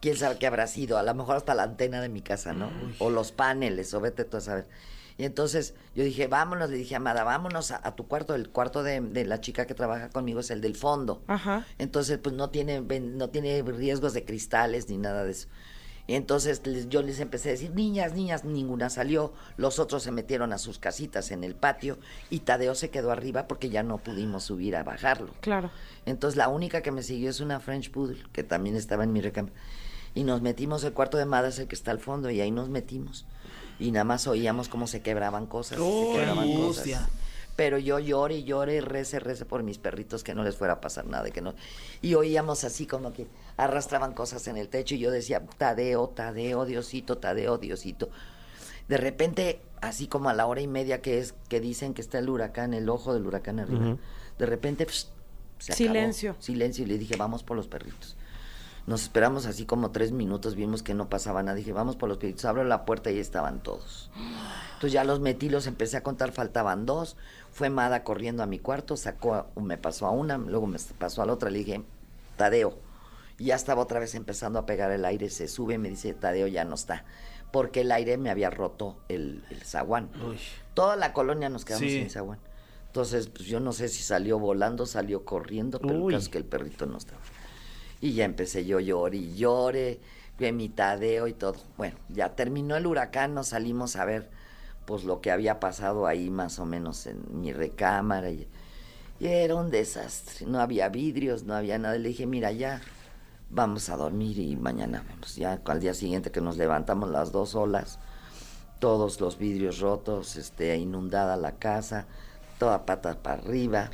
Quién sabe qué habrá sido, a lo mejor hasta la antena de mi casa, ¿no? O los paneles, o vete tú a saber. Y entonces yo dije, vámonos, le dije, Amada, vámonos a, a tu cuarto. El cuarto de, de la chica que trabaja conmigo es el del fondo. Ajá. Entonces, pues no tiene, no tiene riesgos de cristales ni nada de eso. Y entonces les- yo les empecé a decir, niñas, niñas, ninguna salió. Los otros se metieron a sus casitas en el patio y Tadeo se quedó arriba porque ya no pudimos subir a bajarlo. Claro. Entonces la única que me siguió es una French Poodle, que también estaba en mi recámara. Y nos metimos, el cuarto de Mada es el que está al fondo, y ahí nos metimos. Y nada más oíamos cómo se quebraban cosas. se ¡Uy, quebraban angustia! cosas. Pero yo lloré y lloré, rece, rece por mis perritos que no les fuera a pasar nada. Que no... Y oíamos así como que arrastraban cosas en el techo y yo decía, Tadeo, Tadeo, Diosito, Tadeo, Diosito. De repente, así como a la hora y media que es que dicen que está el huracán, el ojo del huracán arriba, de repente se acabó. Silencio. Silencio y le dije, vamos por los perritos. Nos esperamos así como tres minutos, vimos que no pasaba nada. Dije, vamos por los perritos. Abro la puerta y estaban todos. Entonces ya los metí, los empecé a contar, faltaban dos. Fue Mada corriendo a mi cuarto, sacó, a- me pasó a una, luego me pasó a la otra. Le dije, Tadeo. Y ya estaba otra vez empezando a pegar el aire, se sube y me dice, Tadeo ya no está. Porque el aire me había roto el, el zaguán. Toda la colonia nos quedamos Sí. sin zaguán. Entonces, pues yo no sé si salió volando, salió corriendo, pero el caso es que el perrito no estaba. Y ya empecé yo llore y llore, que mi Tadeo y todo. Bueno, ya terminó el huracán, nos salimos a ver pues lo que había pasado ahí más o menos en mi recámara. Y, y era un desastre. No había vidrios, no había nada. Le dije, mira, ya vamos a dormir y mañana vemos. Ya al día siguiente que nos levantamos las dos olas, todos los vidrios rotos, este, inundada la casa, toda pata para arriba.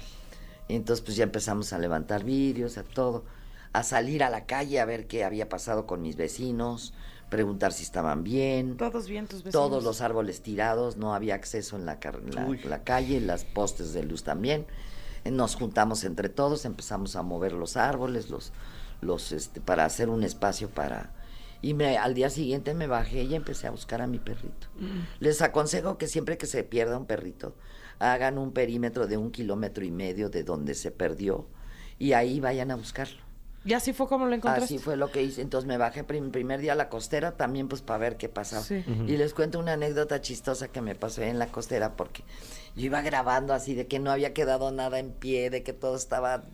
Y entonces pues ya empezamos a levantar vidrios, a todo, a salir a la calle a ver qué había pasado con mis vecinos, preguntar si estaban bien. Todos bien tus vecinos. Todos los árboles tirados, no había acceso en la, la, la calle, las postes de luz también. Nos juntamos entre todos, empezamos a mover los árboles, los, los, este, para hacer un espacio para. Y me, al día siguiente me bajé y empecé a buscar a mi perrito. Les aconsejo que siempre que se pierda un perrito, hagan un perímetro de un kilómetro y medio de donde se perdió y ahí vayan a buscarlo. Y así fue como lo encontraste. Así fue lo que hice. Entonces me bajé prim- primer día a la costera también pues para ver qué pasaba. Sí. Y les cuento una anécdota chistosa que me pasó en la costera porque yo iba grabando así de que no había quedado nada en pie, de que todo estaba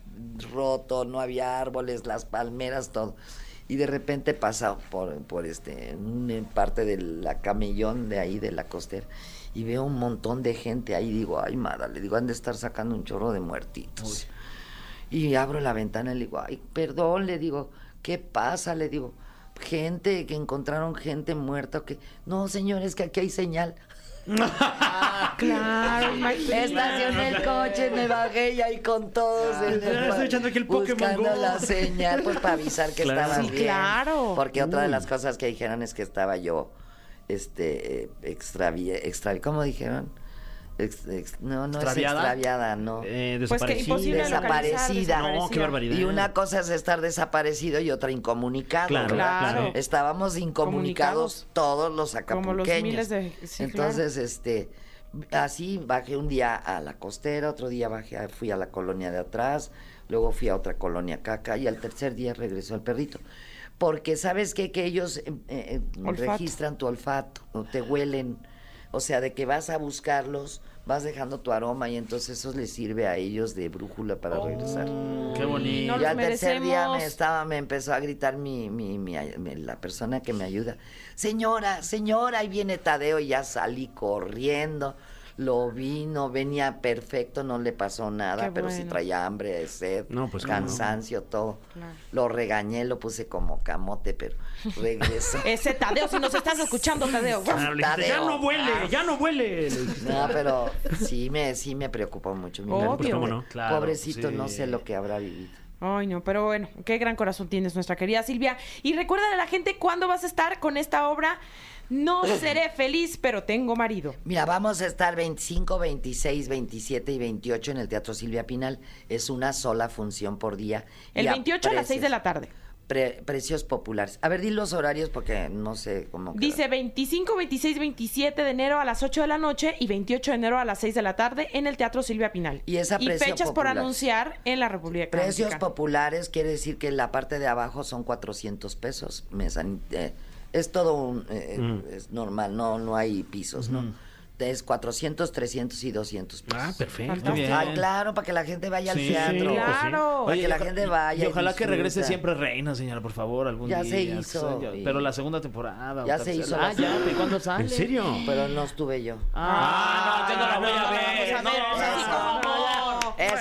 roto, no había árboles, las palmeras, todo. Y de repente pasa por, por este, una parte de la camellón de ahí de la costera y veo un montón de gente ahí. Digo, ay, madre, le digo, han de estar sacando un chorro de muertitos. Y abro la ventana y le digo, ay, perdón, le digo, ¿qué pasa? Le digo, gente, que encontraron gente muerta, que no, señor, es que aquí hay señal. Claro, imagínate. Estacioné el coche, me bajé y ahí con todos en el Ah, estoy echando aquí el Pokémon buscando Go. la señal, pues para avisar que Claro. estaba Sí, bien. claro. Porque otra de las cosas que dijeron es que estaba yo, este, eh, extravié, extravi- ¿cómo dijeron? Ex- ex- no, no ¿Extraviada? es extraviada, no. Eh, Pues que desaparecida. Desaparecida. No, qué barbaridad. Y una cosa es estar desaparecido y otra incomunicado. Claro. Estábamos incomunicados Comunicados. todos los Como los acapulqueños. miles de- sí, Entonces, este, así bajé un día a la costera, otro día bajé, a- fui a la colonia de atrás, luego fui a otra colonia caca y al tercer día regresó el perrito. Porque sabes qué? que ellos eh, eh, registran tu olfato, te huelen, o sea, de que vas a buscarlos, vas dejando tu aroma y entonces eso les sirve a ellos de brújula para regresar. Qué bonito. No Y los al tercer día me estaba, me empezó a gritar mi, mi, mi- mi- la persona que me ayuda. Señora, señora, ahí viene Tadeo y ya salí corriendo. Lo vi, no venía perfecto, no le pasó nada, Qué pero sí bueno. traía hambre, sed, No, pues, cansancio, todo. Claro. Lo regañé, lo puse como camote, pero regresó. Ese Tadeo, si nos estás escuchando, Tadeo. Le dijiste, ya Tadeo. no huele, ya no huele. No, pero sí me, sí me preocupó mucho. mi Obvio. Pues, ¿cómo no? Claro, Pobrecito, sí. no sé lo que habrá vivido. Ay, no, pero bueno, qué gran corazón tienes nuestra querida Silvia. Y recuerda a la gente cuándo vas a estar con esta obra. No seré feliz, pero tengo marido. Mira, vamos a estar 25, 26, 27 y 28 en el Teatro Silvia Pinal. Es una sola función por día. El Y 28 a las 6 de la tarde. pre- precios populares. A ver, di los horarios porque no sé cómo. Dice 25, 26, 27 de enero a las 8 de la noche y 28 de enero a las 6 de la tarde en el Teatro Silvia Pinal. Y es a precio fechas por anunciar en la República Precios populares quiere decir que la parte de abajo son 400 pesos. Eh, es todo un, eh, Mm. es normal, no, no hay pisos, ¿no? Es 400, 300 y 200 pesos. Ah, perfecto. Fantástico. bien. Ah, claro, para que la gente vaya al Sí, teatro. sí, Claro. Para que la gente vaya. Y ojalá que disfruta. regrese siempre Reina, señora, por favor, algún Ya día. se que hizo, y- Pero la segunda temporada. o Ya se tercera. hizo Ah, ya. ¿Y cuándo sale? ¿En serio? Pero no estuve yo. Ah, no, yo no la voy a no, ver. vamos a No, ver, no, así no, no.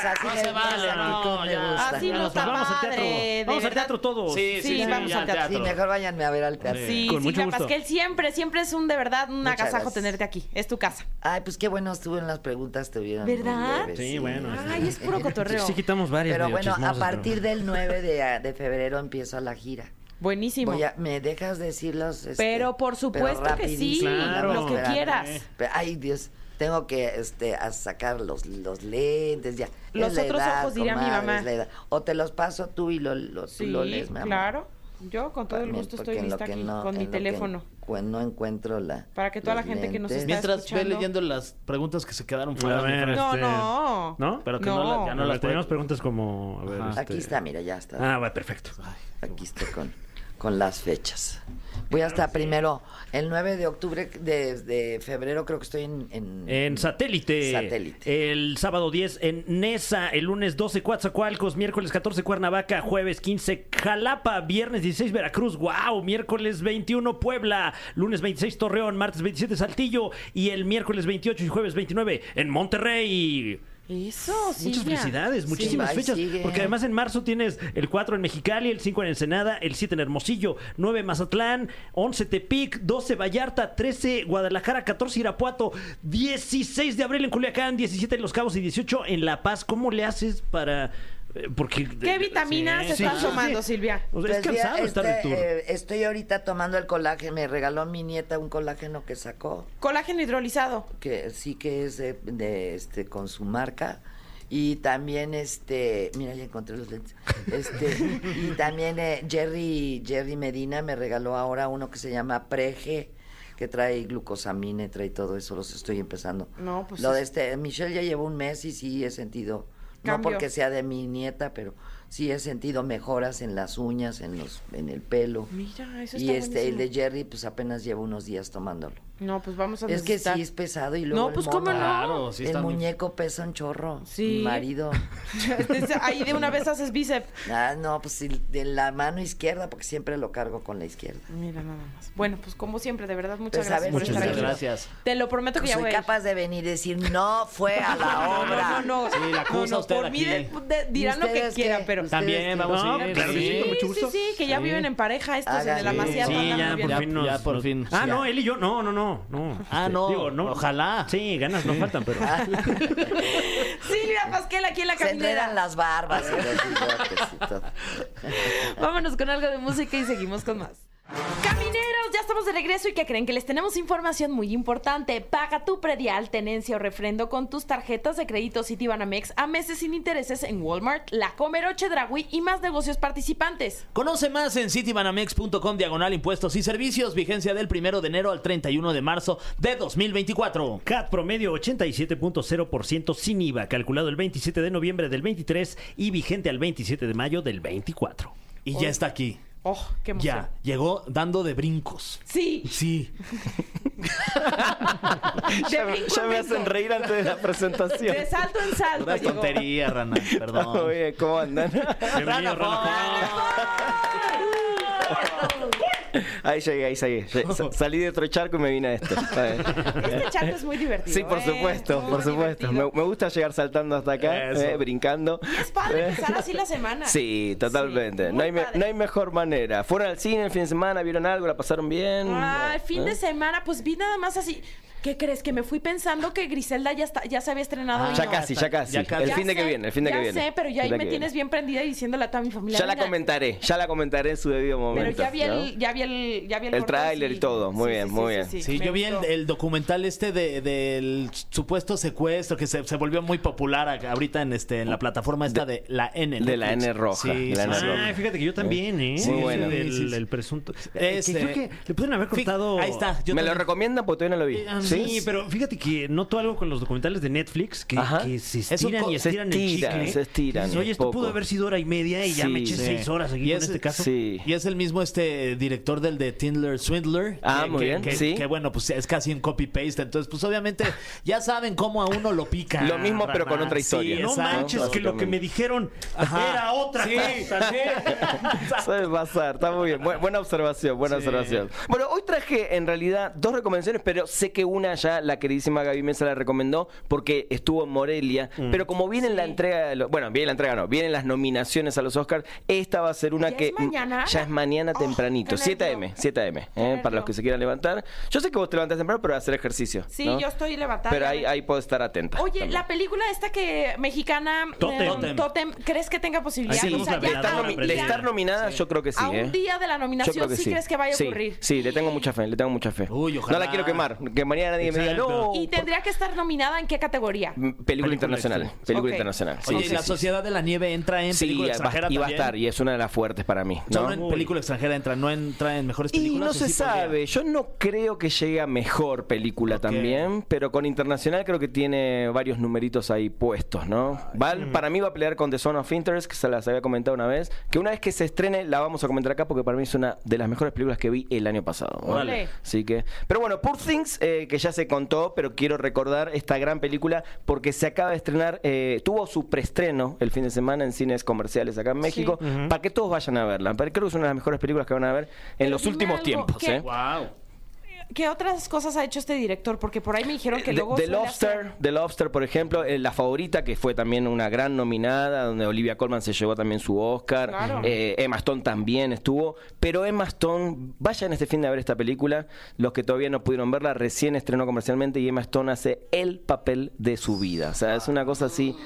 No. Esa sí No se vale, gusta, no, ya. gusta. Así no Nos está vamos al teatro. padre, Vamos al teatro todos. Sí, sí, Sí, sí, vamos al teatro. Sí, mejor váyanme a ver al teatro. Sí, Con mucho Silvia gusto. Pasquel, siempre, siempre es un de verdad un Muchas agasajo gracias. tenerte aquí. Es tu casa. Ay, pues qué bueno estuvo en las preguntas, te hubieran ¿Verdad? Sí, bueno. Ay, es puro cotorreo. Sí, quitamos varias. Pero bueno, a partir del 9 de, de febrero empiezo la gira. Buenísimo. Voy a, ¿Me dejas decirlos? este, Pero por supuesto que sí, Claro. lo que quieras. Ay, Dios, tengo que este, a sacar los, los lentes ya. Los Es otros edad, ojos, diría mi mamá. es la edad. O te los paso tú y lo, lo, Sí, lo lees, mi amor. claro. Yo con todo el gusto estoy lista aquí no- con mi que- teléfono. no encuentro la. Para que toda la gente que nos está Mientras ve escuchando. leyendo las preguntas que se quedaron fuera. ver. No, no. ¿No? Pero que no, la- ya no las puede- preguntas como. a ver, Ajá. este- Aquí está, mira, ya está. Ah, va, perfecto. Aquí está con, con las fechas. Voy hasta primero, el 9 de octubre, de, de febrero creo que estoy en... En, En satélite. Satélite. El sábado 10 en Nesa, el lunes 12 Coatzacoalcos, miércoles 14 Cuernavaca, jueves 15 Jalapa, viernes 16 Veracruz, wow, miércoles 21 Puebla, lunes 26 Torreón, martes 27 Saltillo y el miércoles 28 y jueves 29 en Monterrey. Eso, sí. Muchas felicidades, muchísimas ahí fechas. sigue. Porque además en marzo tienes el 4 en Mexicali, el 5 en Ensenada, el 7 en Hermosillo, 9 en Mazatlán, 11 Tepic, 12 Vallarta, 13 Guadalajara, 14 Irapuato, 16 de abril en Culiacán, 17 en Los Cabos y 18 en La Paz. ¿Cómo le haces para...? Eh, Porque, ¿Qué vitaminas Sí, estás sí, tomando, sí. Silvia? O sea, Pues, cansado estar de este, tour. eh, estoy ahorita tomando el colágeno, me regaló mi nieta un colágeno que sacó, Colágeno hidrolizado. que sí que es de, de, este con su marca. Y también este, mira, ya encontré los lentes. Este, y también eh, Jerry Jerry Medina me regaló ahora uno que se llama Preje que trae glucosamina, y trae todo eso, los estoy empezando. No, pues Lo de es- este, Michelle ya llevo un mes y sí he sentido, Cambio. no porque sea de mi nieta, pero sí he sentido mejoras en las uñas, en los, en el pelo. Mira, eso Y está este, el de Jerry, pues apenas llevo unos días tomándolo. No, pues vamos a Es que necesitar. sí es pesado y luego No, el pues, ¿cómo mono, no? Claro, sí el está muy- muñeco pesa un chorro. Sí. Mi marido. Ahí de una vez haces bíceps. Ah, no, pues sí, de la mano izquierda, porque siempre lo cargo con la izquierda. Mira, nada más. Bueno, pues como siempre, de verdad, muchas Pues, a gracias. ver, por Muchas estar aquí. gracias. Te lo prometo que ya Soy voy a ir. capaz de venir y decir, no fue a la obra. No, no, no. Sí, la acusa No, no, usted por mí aquí. de- de- dirán lo que ¿Ustedes quieran, pero... ¿Ustedes También qué? vamos a ir. claro que sí, con mucho gusto. Sí, sí, que ya Sí. viven en pareja estos en el. Amaciato. Sí, andan ya muy bien. por Ya- fin nos- ya por nos- fin. Ah, no, él y yo, no, no, no, no. Ah, Este, no, digo, ojalá. Sí, ganas no faltan, pero... Silvia Pasquel aquí en la Se enredan caminera. las barbas y los bigotes y todo. Vámonos con algo de música y seguimos con más. Camineros, ya estamos de regreso y que creen que les tenemos información muy importante. Paga tu predial, tenencia o refrendo con tus tarjetas de crédito Citibanamex a meses sin intereses en Walmart, La Comer, Chedraui y más negocios participantes. Conoce más en citibanamex.com diagonal impuestos y servicios. Vigencia del primero de enero al 31 de marzo de 2024. CAT promedio 87.0% sin IVA, calculado el 27 de noviembre del 23 y vigente al 27 de mayo del 24. Y ya está aquí. Oh, qué emoción. Ya, llegó dando de brincos. Sí, Sí. Ya, me- ya me hacen reír antes de la presentación. De salto en salto. Una llegó. tontería, Rana. Perdón. Oye, ¿cómo andan? Bienvenido, Rana. Ahí llegué, ahí llegué. Sa- Salí de otro charco y me vine a esto. A ver. Este charco es muy divertido. Sí, por ¿eh? supuesto, por supuesto. Me, gusta llegar saltando hasta acá, eh, brincando. Es padre empezar así la semana. Sí, totalmente. Sí, no, hay me- no hay mejor manera. ¿Fueron al cine el fin de semana? ¿Vieron algo? ¿La pasaron bien? Ah, el fin ¿Eh? de semana, pues vi nada más así. ¿Qué crees? Que me fui pensando que Griselda ya está, ya se había estrenado. Ah, Ya no. casi, ya casi. Ya casi. El Ya fin de que viene, el fin de ya que viene. sé, pero ya ahí me tienes viene. bien prendida y diciéndole a toda mi familia. Ya la comentaré, ya la comentaré en su debido Pero momento. ya vi el, ¿no? ya vi el, ya vi el, El tráiler y todo. Muy Sí, bien, sí, muy sí, bien. sí, yo vi el, el documental este de- del supuesto secuestro que se, se volvió muy popular acá- ahorita en este en la plataforma esta de, la N. de la. N roja, la sí, N sí. roja. Ah, fíjate que yo también, ¿eh? Sí, bueno. el presunto. Eh, que creo que le pueden haber cortado. Ahí está. yo ¿Me lo recomiendan? Porque todavía no lo vi. Sí, pero fíjate que noto algo con los documentales de Netflix que, Ajá. que se estiran y se estiran el estiran, chicle. se estiran Dices, Oye, esto poco. pudo haber sido hora y media y ya Sí, me eché sí. seis horas aquí ese- este caso. Sí. Y es el mismo este director del de Tindler Swindler. Ah, que- muy que- bien, Que, sí. que, bueno, pues es casi un copy-paste. Entonces, pues obviamente ya saben cómo a uno lo pica. Lo mismo, pero con otra historia. Sí, No exacto. manches, que lo que me dijeron Ajá. era otra Sí. cosa. ¿sí? Suele pasar, está muy bien. Bu- buena observación, buena Sí. observación. Bueno, hoy traje en realidad dos recomendaciones, pero sé que una ya la queridísima Gaby Mesa la recomendó porque estuvo en Morelia. Mm. Pero como viene la entrega, de los- bueno, viene la entrega, no, vienen las nominaciones a los Oscars, esta va a ser una ¿Ya que es mañana? ya es mañana Oh, tempranito, qué 7 nervio. am, 7 am, eh, para los que se quieran levantar. Yo sé que vos te levantás temprano, pero hacer ejercicio. Sí, ¿no? yo estoy levantada. Pero ahí, ahí puedo estar atenta. Oye, también. la película esta que mexicana Totem. eh, Totem, ¿crees que tenga posibilidad? Sí, O sea, de estar a nomi- de estar nominada, yo creo que sí. a un ¿eh? día de la nominación, ¿sí, sí. crees que vaya a ocurrir? Sí, le tengo mucha fe, le tengo mucha fe. Uy, ojalá. No la quiero quemar, que mañana mañana nadie me diga, Exacto. no. Y tendría que estar nominada en qué categoría. Película, Película internacional. extranjera. Película Ok. internacional. Sí, Oye, sí, ¿la sí. Sociedad de la Nieve entra en Sí, película va- extranjera y va a también? estar, y es una de las fuertes para mí. ¿no? Solo en película extranjera entra, no entra en mejores Y películas. no ¿o se sí podría? sabe, yo no creo que llegue a mejor película también, pero con internacional creo que tiene varios numeritos ahí puestos, ¿no? Va- Para mí va a pelear con The Zone of Interest, que se las había comentado una vez, que una vez que se estrene la vamos a comentar acá porque para mí es una de las mejores películas que vi el año pasado. ¿no? Ole. Así que, pero bueno, Poor Things, eh, que ya se contó, pero quiero recordar esta gran película porque se acaba de estrenar, eh, tuvo su preestreno el fin de semana en cines comerciales acá en México, para que todos vayan a verla. Pero Creo que es una de las mejores películas que van a ver en Pero los últimos algo, tiempos. ¿eh? Wow. ¿Qué otras cosas ha hecho este director? Porque por ahí me dijeron que The, luego The suele Lobster, hacer- The Lobster, por ejemplo, eh, La Favorita, que fue también una gran nominada, donde Olivia Colman se llevó también su Oscar. Claro. Eh, Emma Stone también estuvo. Pero Emma Stone, vayan este fin de a ver esta película. Los que todavía no pudieron verla, recién estrenó comercialmente y Emma Stone hace el papel de su vida. O sea, es una cosa así,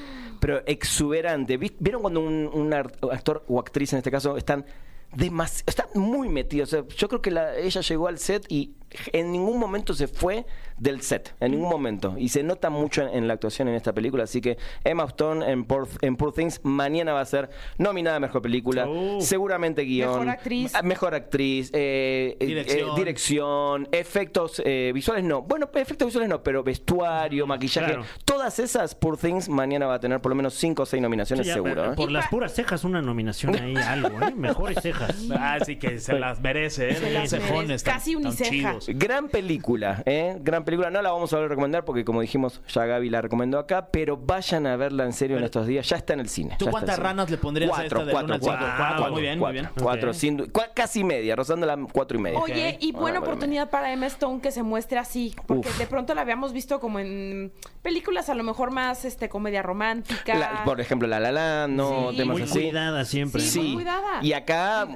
pero exuberante. ¿Vis- ¿Vieron cuando un, actor o actriz en este caso están demasi- están muy metidos? O sea, yo creo que la- ella llegó al set y en ningún momento se fue del set, en ningún momento. Y se nota mucho en, en la actuación en esta película. Así que Emma Stone en Poor, en Poor Things mañana va a ser nominada a Mejor Película. Oh. Seguramente guion. Mejor actriz. Ah, Mejor actriz. eh, eh, Dirección. eh, dirección, efectos eh, visuales no. Bueno, efectos visuales no, pero vestuario, maquillaje. Claro. Todas esas Poor Things mañana va a tener por lo menos 5 o 6 nominaciones Sí, ya, seguro. pero ¿eh? Por las puras cejas, una nominación ahí, algo, ¿eh? Mejores cejas. Ah, sí que se las merece, ¿eh? Se las merece. Casi tan uniceja. Gran película, ¿eh? Gran película. No la vamos a volver a recomendar porque, como dijimos, ya Gaby la recomendó acá, pero vayan a verla en serio en estos días. Ya está en el cine. ¿Tú cuántas ranas le pondrías a cuatro, esta de cuatro, al cuatro, cinco? cuatro, Cuatro, muy bien, muy cuatro, bien. Cuatro, Ok. sin du- cua- casi media, rozando la cuatro y media. Oye, y buena oportunidad para Emma Stone que se muestre así, porque Uf. de pronto la habíamos visto como en películas a lo mejor más este comedia romántica. La- por ejemplo, La La Land, ¿no? Sí. Temas Muy así. cuidada siempre. Sí, ¿no? muy cuidada. Y acá,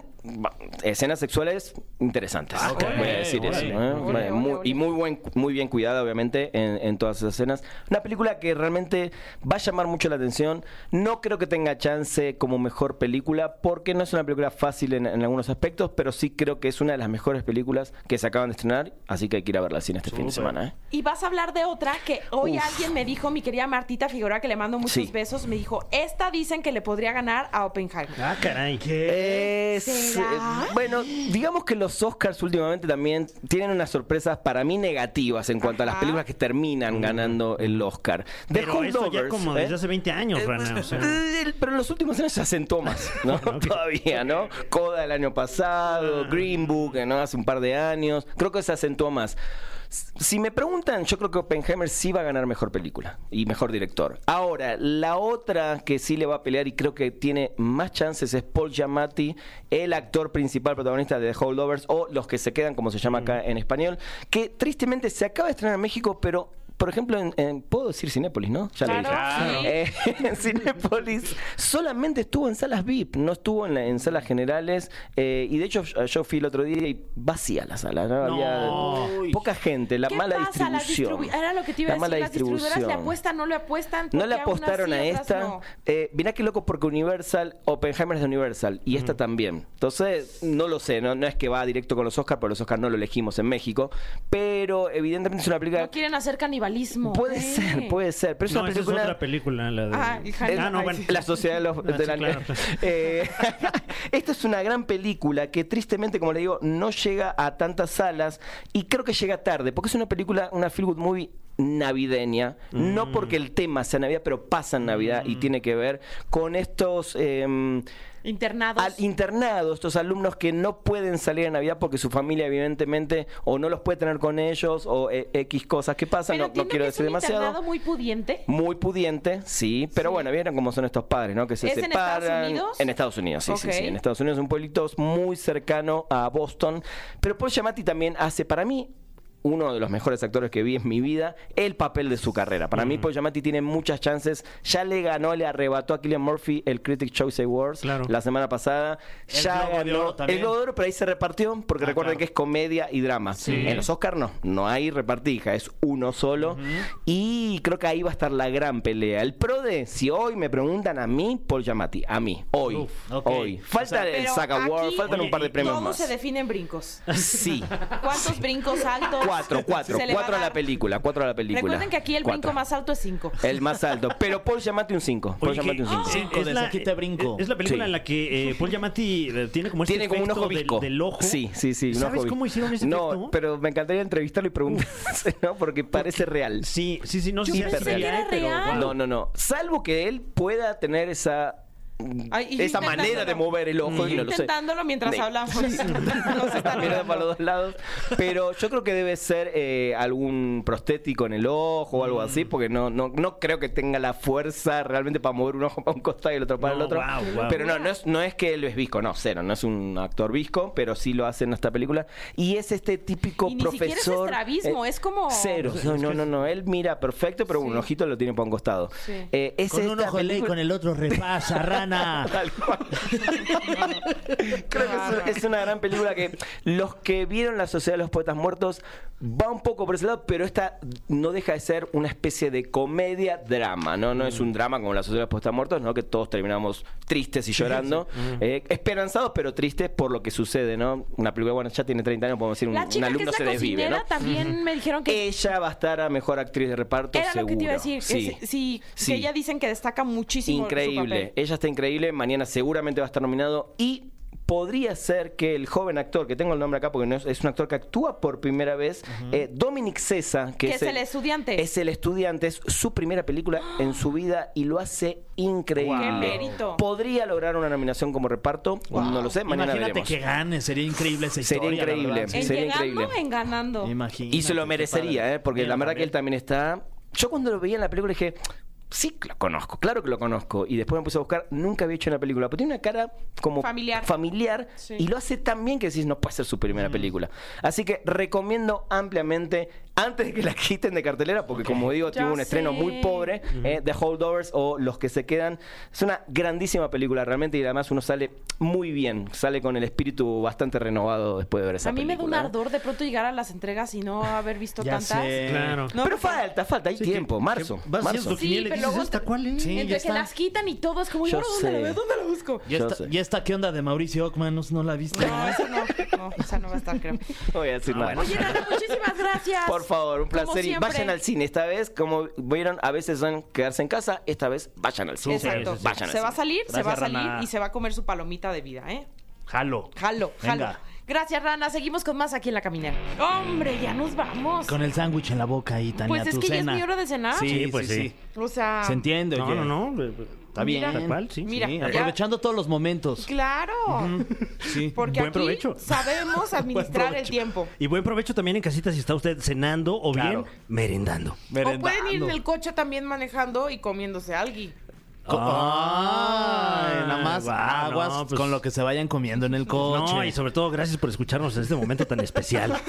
escenas sexuales interesantes. Ah, ok. Voy a decir eso. ¿eh? Muy- y muy, buen, muy bien cuidada, obviamente, en, en todas esas escenas. Una película que realmente va a llamar mucho la atención. No creo que tenga chance como mejor película, porque no es una película fácil en, en algunos aspectos, pero sí creo que es una de las mejores películas que se acaban de estrenar. Así que hay que ir a verla al cine este fin de semana. ¿eh? Y vas a hablar de otra que hoy Uf. alguien me dijo, mi querida Martita Figueroa, que le mando muchos Sí. besos, me dijo, esta dicen que le podría ganar a Oppenheimer. Ah, caray. Es, Eh, bueno, digamos que los Oscars últimamente también tienen unas sorpresas para mí negativas en cuanto a las Ajá. películas que terminan ganando el Oscar. The Pero eso ya como ¿eh? desde hace 20 años, Rana. O sea, Eh, Pero en los últimos años se acentuó más, ¿no? Bueno, ok. Todavía, ¿no? Coda el año pasado, Green Book, ¿no? Hace un par de años. Creo que se acentuó más. Si me preguntan, yo creo que Oppenheimer sí va a ganar mejor película y mejor director. Ahora, la otra que sí le va a pelear y creo que tiene más chances es Paul Giamatti, el actor principal protagonista de The Holdovers o Los que se quedan, como se llama acá en español, que tristemente se acaba de estrenar en México, pero por ejemplo, en, en- puedo decir Cinépolis, ¿no? Ya lo Claro, dije. sí. Eh, en Cinépolis solamente estuvo en salas VIP, no estuvo en, la- en salas generales. eh, y de hecho, yo, fui el otro día y vacía la sala, ¿no? No. Había poca gente, la ¿Qué mala pasa? Distribución. distribu- Era lo que te iba a la decir, mala las distribuidoras le distribución. apuestan, no le apuestan. No le apostaron a esta. no. Eh, mirá qué loco porque Universal, Oppenheimer es de Universal y esta también. Entonces, no lo sé, no, no es que va directo con los Oscars, porque los Oscars no lo elegimos en México, pero evidentemente es una película... No quieren hacer canibalismo. Puede ser, puede ser, pero es no, una esa es otra película, la de... Ah, hija, Es Ah, no, Ay, bueno. La sociedad de los... Ah, de sí, la- claro, claro. Eh, esta es una gran película que tristemente, como le digo, no llega a tantas salas y creo que llega tarde, porque es una película, una feel good movie navideña, no Mm. porque el tema sea Navidad, pero pasa en Navidad y tiene que ver con estos... em, Internados. al internado, estos alumnos que no pueden salir en Navidad porque su familia evidentemente o no los puede tener con ellos o eh, X cosas que pasan, Pero no, quiero que es decir un demasiado. internado muy pudiente. Muy pudiente, sí, pero bueno, vieron cómo son estos padres, ¿no? Que se ¿Es en separan. Estados Unidos? En Estados Unidos, sí, sí, sí. En Estados Unidos, un pueblito muy cercano a Boston. Pero Paul Giamatti también hace, para mí, uno de los mejores actores que vi en mi vida, el papel de su carrera. Para mí, Paul Giamatti tiene muchas chances. Ya le ganó, le arrebató a Killian Murphy el Critic Choice Awards Claro. la semana pasada. El ya Globo de ganó el Globo de Oro, pero ahí se repartió, porque Ah, recuerden claro. que es comedia y drama. En los Oscars no, no hay repartija, es uno solo. Y creo que ahí va a estar la gran pelea. El pro de, si hoy me preguntan a mí, Paul Giamatti, a mí, hoy, Uf, hoy. Falta el SAG Award, faltan Oye, un par de premios Todo más. se define en brincos. Sí. ¿Cuántos brincos altos? Cuatro, cuatro, Se le va cuatro a la dar. película, cuatro a la película. Recuerden que aquí el Cuatro. brinco más alto es 5. El más alto. Pero Paul llamate un 5. Paul Oye, que- llamate un 5. Cinco, la- aquí te brinco. Es la película Sí. en la que eh, Paul Giamatti eh, tiene como este Tiene como un efecto ojo del-. Del, ojo. Sí, sí, sí. un ¿Sabes ojo cómo hicieron ese No, efecto? pero me encantaría entrevistarlo y preguntarle, ¿no? Porque parece real. Sí, sí, sí, no sé si pensé es que real, era. No, no, no. Salvo que él pueda tener esa Ay, esa manera de intentándolo. mover el ojo y no lo sé. Intentándolo mientras Sí. hablamos. Nos está Mirando para los dos lados. Pero yo creo que debe ser eh, algún prostético en el ojo o algo Mm. así, porque no, no, no creo que tenga la fuerza realmente para mover un ojo para un costado y el otro para No, el otro. guau, guau. Pero no, no es, no es que él es visco, no, cero, no es un actor visco, pero sí lo hace en esta película. Y es este típico Y ni siquiera es profesor. estrabismo, es como- Cero, no, no, no, no, él mira perfecto, pero un ojito lo tiene para un costado. Sí. Eh, es Con un ojo ley, película- con el otro repasa, rana. Tal cual. Creo que es, es una gran película que los que vieron La Sociedad de los Poetas Muertos va un poco por ese lado, pero esta no deja de ser una especie de comedia-drama, ¿no? No es un drama como La Sociedad de los Poetas Muertos, ¿no? Que todos terminamos tristes y llorando, eh, esperanzados pero tristes por lo que sucede, ¿no? Una película, bueno, ya tiene 30 años, podemos decir, un, La un chica que alumno se desvive, ¿no? también me dijeron que Ella va a estar a mejor actriz de reparto, era seguro. lo que te iba a decir. que Sí. sí, sí, Sí. que ella dicen que destaca muchísimo su Increíble. papel. Ella está increíble. Mañana seguramente va a estar nominado. Y podría ser que el joven actor, que tengo el nombre acá porque no es, es un actor que actúa por primera vez, eh, Dominic Cesa, que, Que es el estudiante. Es el estudiante, es su primera película en su vida y lo hace increíble. ¡Qué mérito! Podría lograr una nominación como reparto, no lo sé, mañana Imagínate veremos. que gane, sería increíble esa historia. Sería increíble. ¿En sería increíble. en ganando? Imagínate, Y se lo merecería. ¿eh? porque Bien, la verdad que él también está. Yo cuando lo veía en la película dije, sí lo conozco, claro que lo conozco. Y después me puse a buscar, nunca había hecho una película, pero tiene una cara como Familiar. familiar Sí. y lo hace tan bien que decís, no puede ser su primera película. Así que recomiendo ampliamente, antes de que la quiten de cartelera, porque como digo, Ya tuvo un estreno muy pobre, eh, The Holdovers o Los que se quedan. Es una grandísima película realmente y además uno sale muy bien, sale con el espíritu bastante renovado después de ver esa A mí me da un película. ¿eh? ardor de pronto llegar a las entregas y no haber visto Ya tantas. sé. Claro. No, pero porque- falta, falta, hay Sí, tiempo, que- marzo. que marzo. Luego ¿esta cuál es? Sí, Entre ya que está. las quitan y todo es como, ¿y Yo la sé. veo? ¿Dónde la busco? ¿Y Yo esta, sé. ¿Y esta qué onda de Mauricio Ockman? ¿No, no la viste? No, esa no, no, esa no va a estar, creo. Voy a decir nada. Oye, Rana, muchísimas gracias. Por favor, un Como placer. Y siempre. vayan al cine. Esta vez, como vieron, a veces son quedarse en casa. Esta vez, vayan al cine. Exacto. Vayan al Se va a cine. salir, se va a Gracias, salir Rana. y se va a comer su palomita de vida, ¿eh? Jalo. Jalo, jalo. Venga. Gracias, Rana. Seguimos con más aquí en La Caminera. Hombre, ya nos vamos. Con el sándwich en la boca ahí, Tania, Pues es tu que ya es mi hora de cenar. Sí, Sí, pues sí, sí. sí. O sea... Se entiende, No, oye. no, no. Está bien. Mira. Tal cual, sí. Mira, Sí, ya- aprovechando todos los momentos. Claro. Sí. Porque Buen aquí provecho. sabemos administrar el tiempo. Y buen provecho también en casita si está usted cenando o Claro. bien merendando. O pueden ir en el coche también manejando y comiéndose algo. Ay, nada más aguas no, pues- con lo que se vayan comiendo en el coche. No, y sobre todo gracias por escucharnos en este momento tan especial.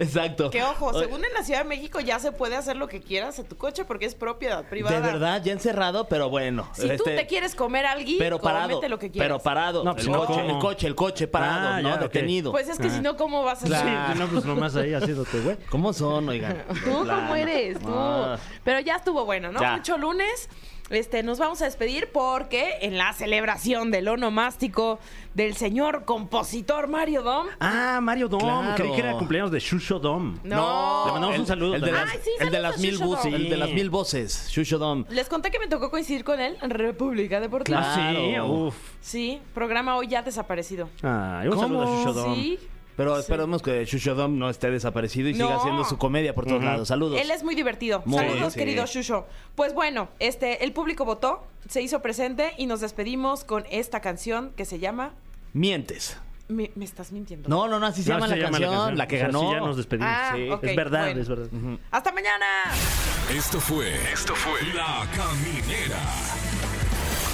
Exacto. Que ojo, según en la Ciudad de México ya se puede hacer lo que quieras en tu coche porque es propiedad privada. De verdad, ya encerrado, pero bueno. Si tú este, te quieres comer algo, pero parado, lo que quieras. pero parado. No, pues, el, no, coche, el coche, el coche parado, Ah, no ya, detenido. Pues es que si no, ¿cómo vas a hacer? Claro. Sí, no, pues nomás ahí haciéndote, güey. ¿Cómo son, oigan? Tú cómo eres, tú. Ah. Pero ya estuvo bueno, ¿no? Ya. Mucho lunes. Este, nos vamos a despedir porque en la celebración del onomástico del señor compositor Mario Dom. Ah, Mario Dom. Claro. Creí que era cumpleaños de Shusho Dom. No. Le mandamos el, un saludo El de las, Ay, sí, el de saludos las a mil voces. El de las mil voces. Shusho Dom. Les conté que me tocó coincidir con él en República Deportiva. Ah, sí, Claro. uf. Sí, programa hoy ya desaparecido. Ay, un ¿Cómo? saludo a Shusho Dom. Sí. Pero esperemos que Shusho Dom no esté desaparecido y No. siga haciendo su comedia por todos lados. Saludos. Él es muy divertido. Muy, Saludos, sí. querido Shusho. Pues bueno, este, el público votó, se hizo presente y nos despedimos con esta canción que se llama Mientes. Me, me estás mintiendo. No, no, no, así se, No, llama, se la llama canción, la que O sea, ganó. sí, ya nos despedimos. Ah, Sí. es verdad, bueno. es verdad. ¡Hasta mañana! Esto fue. Esto fue. La Caminera.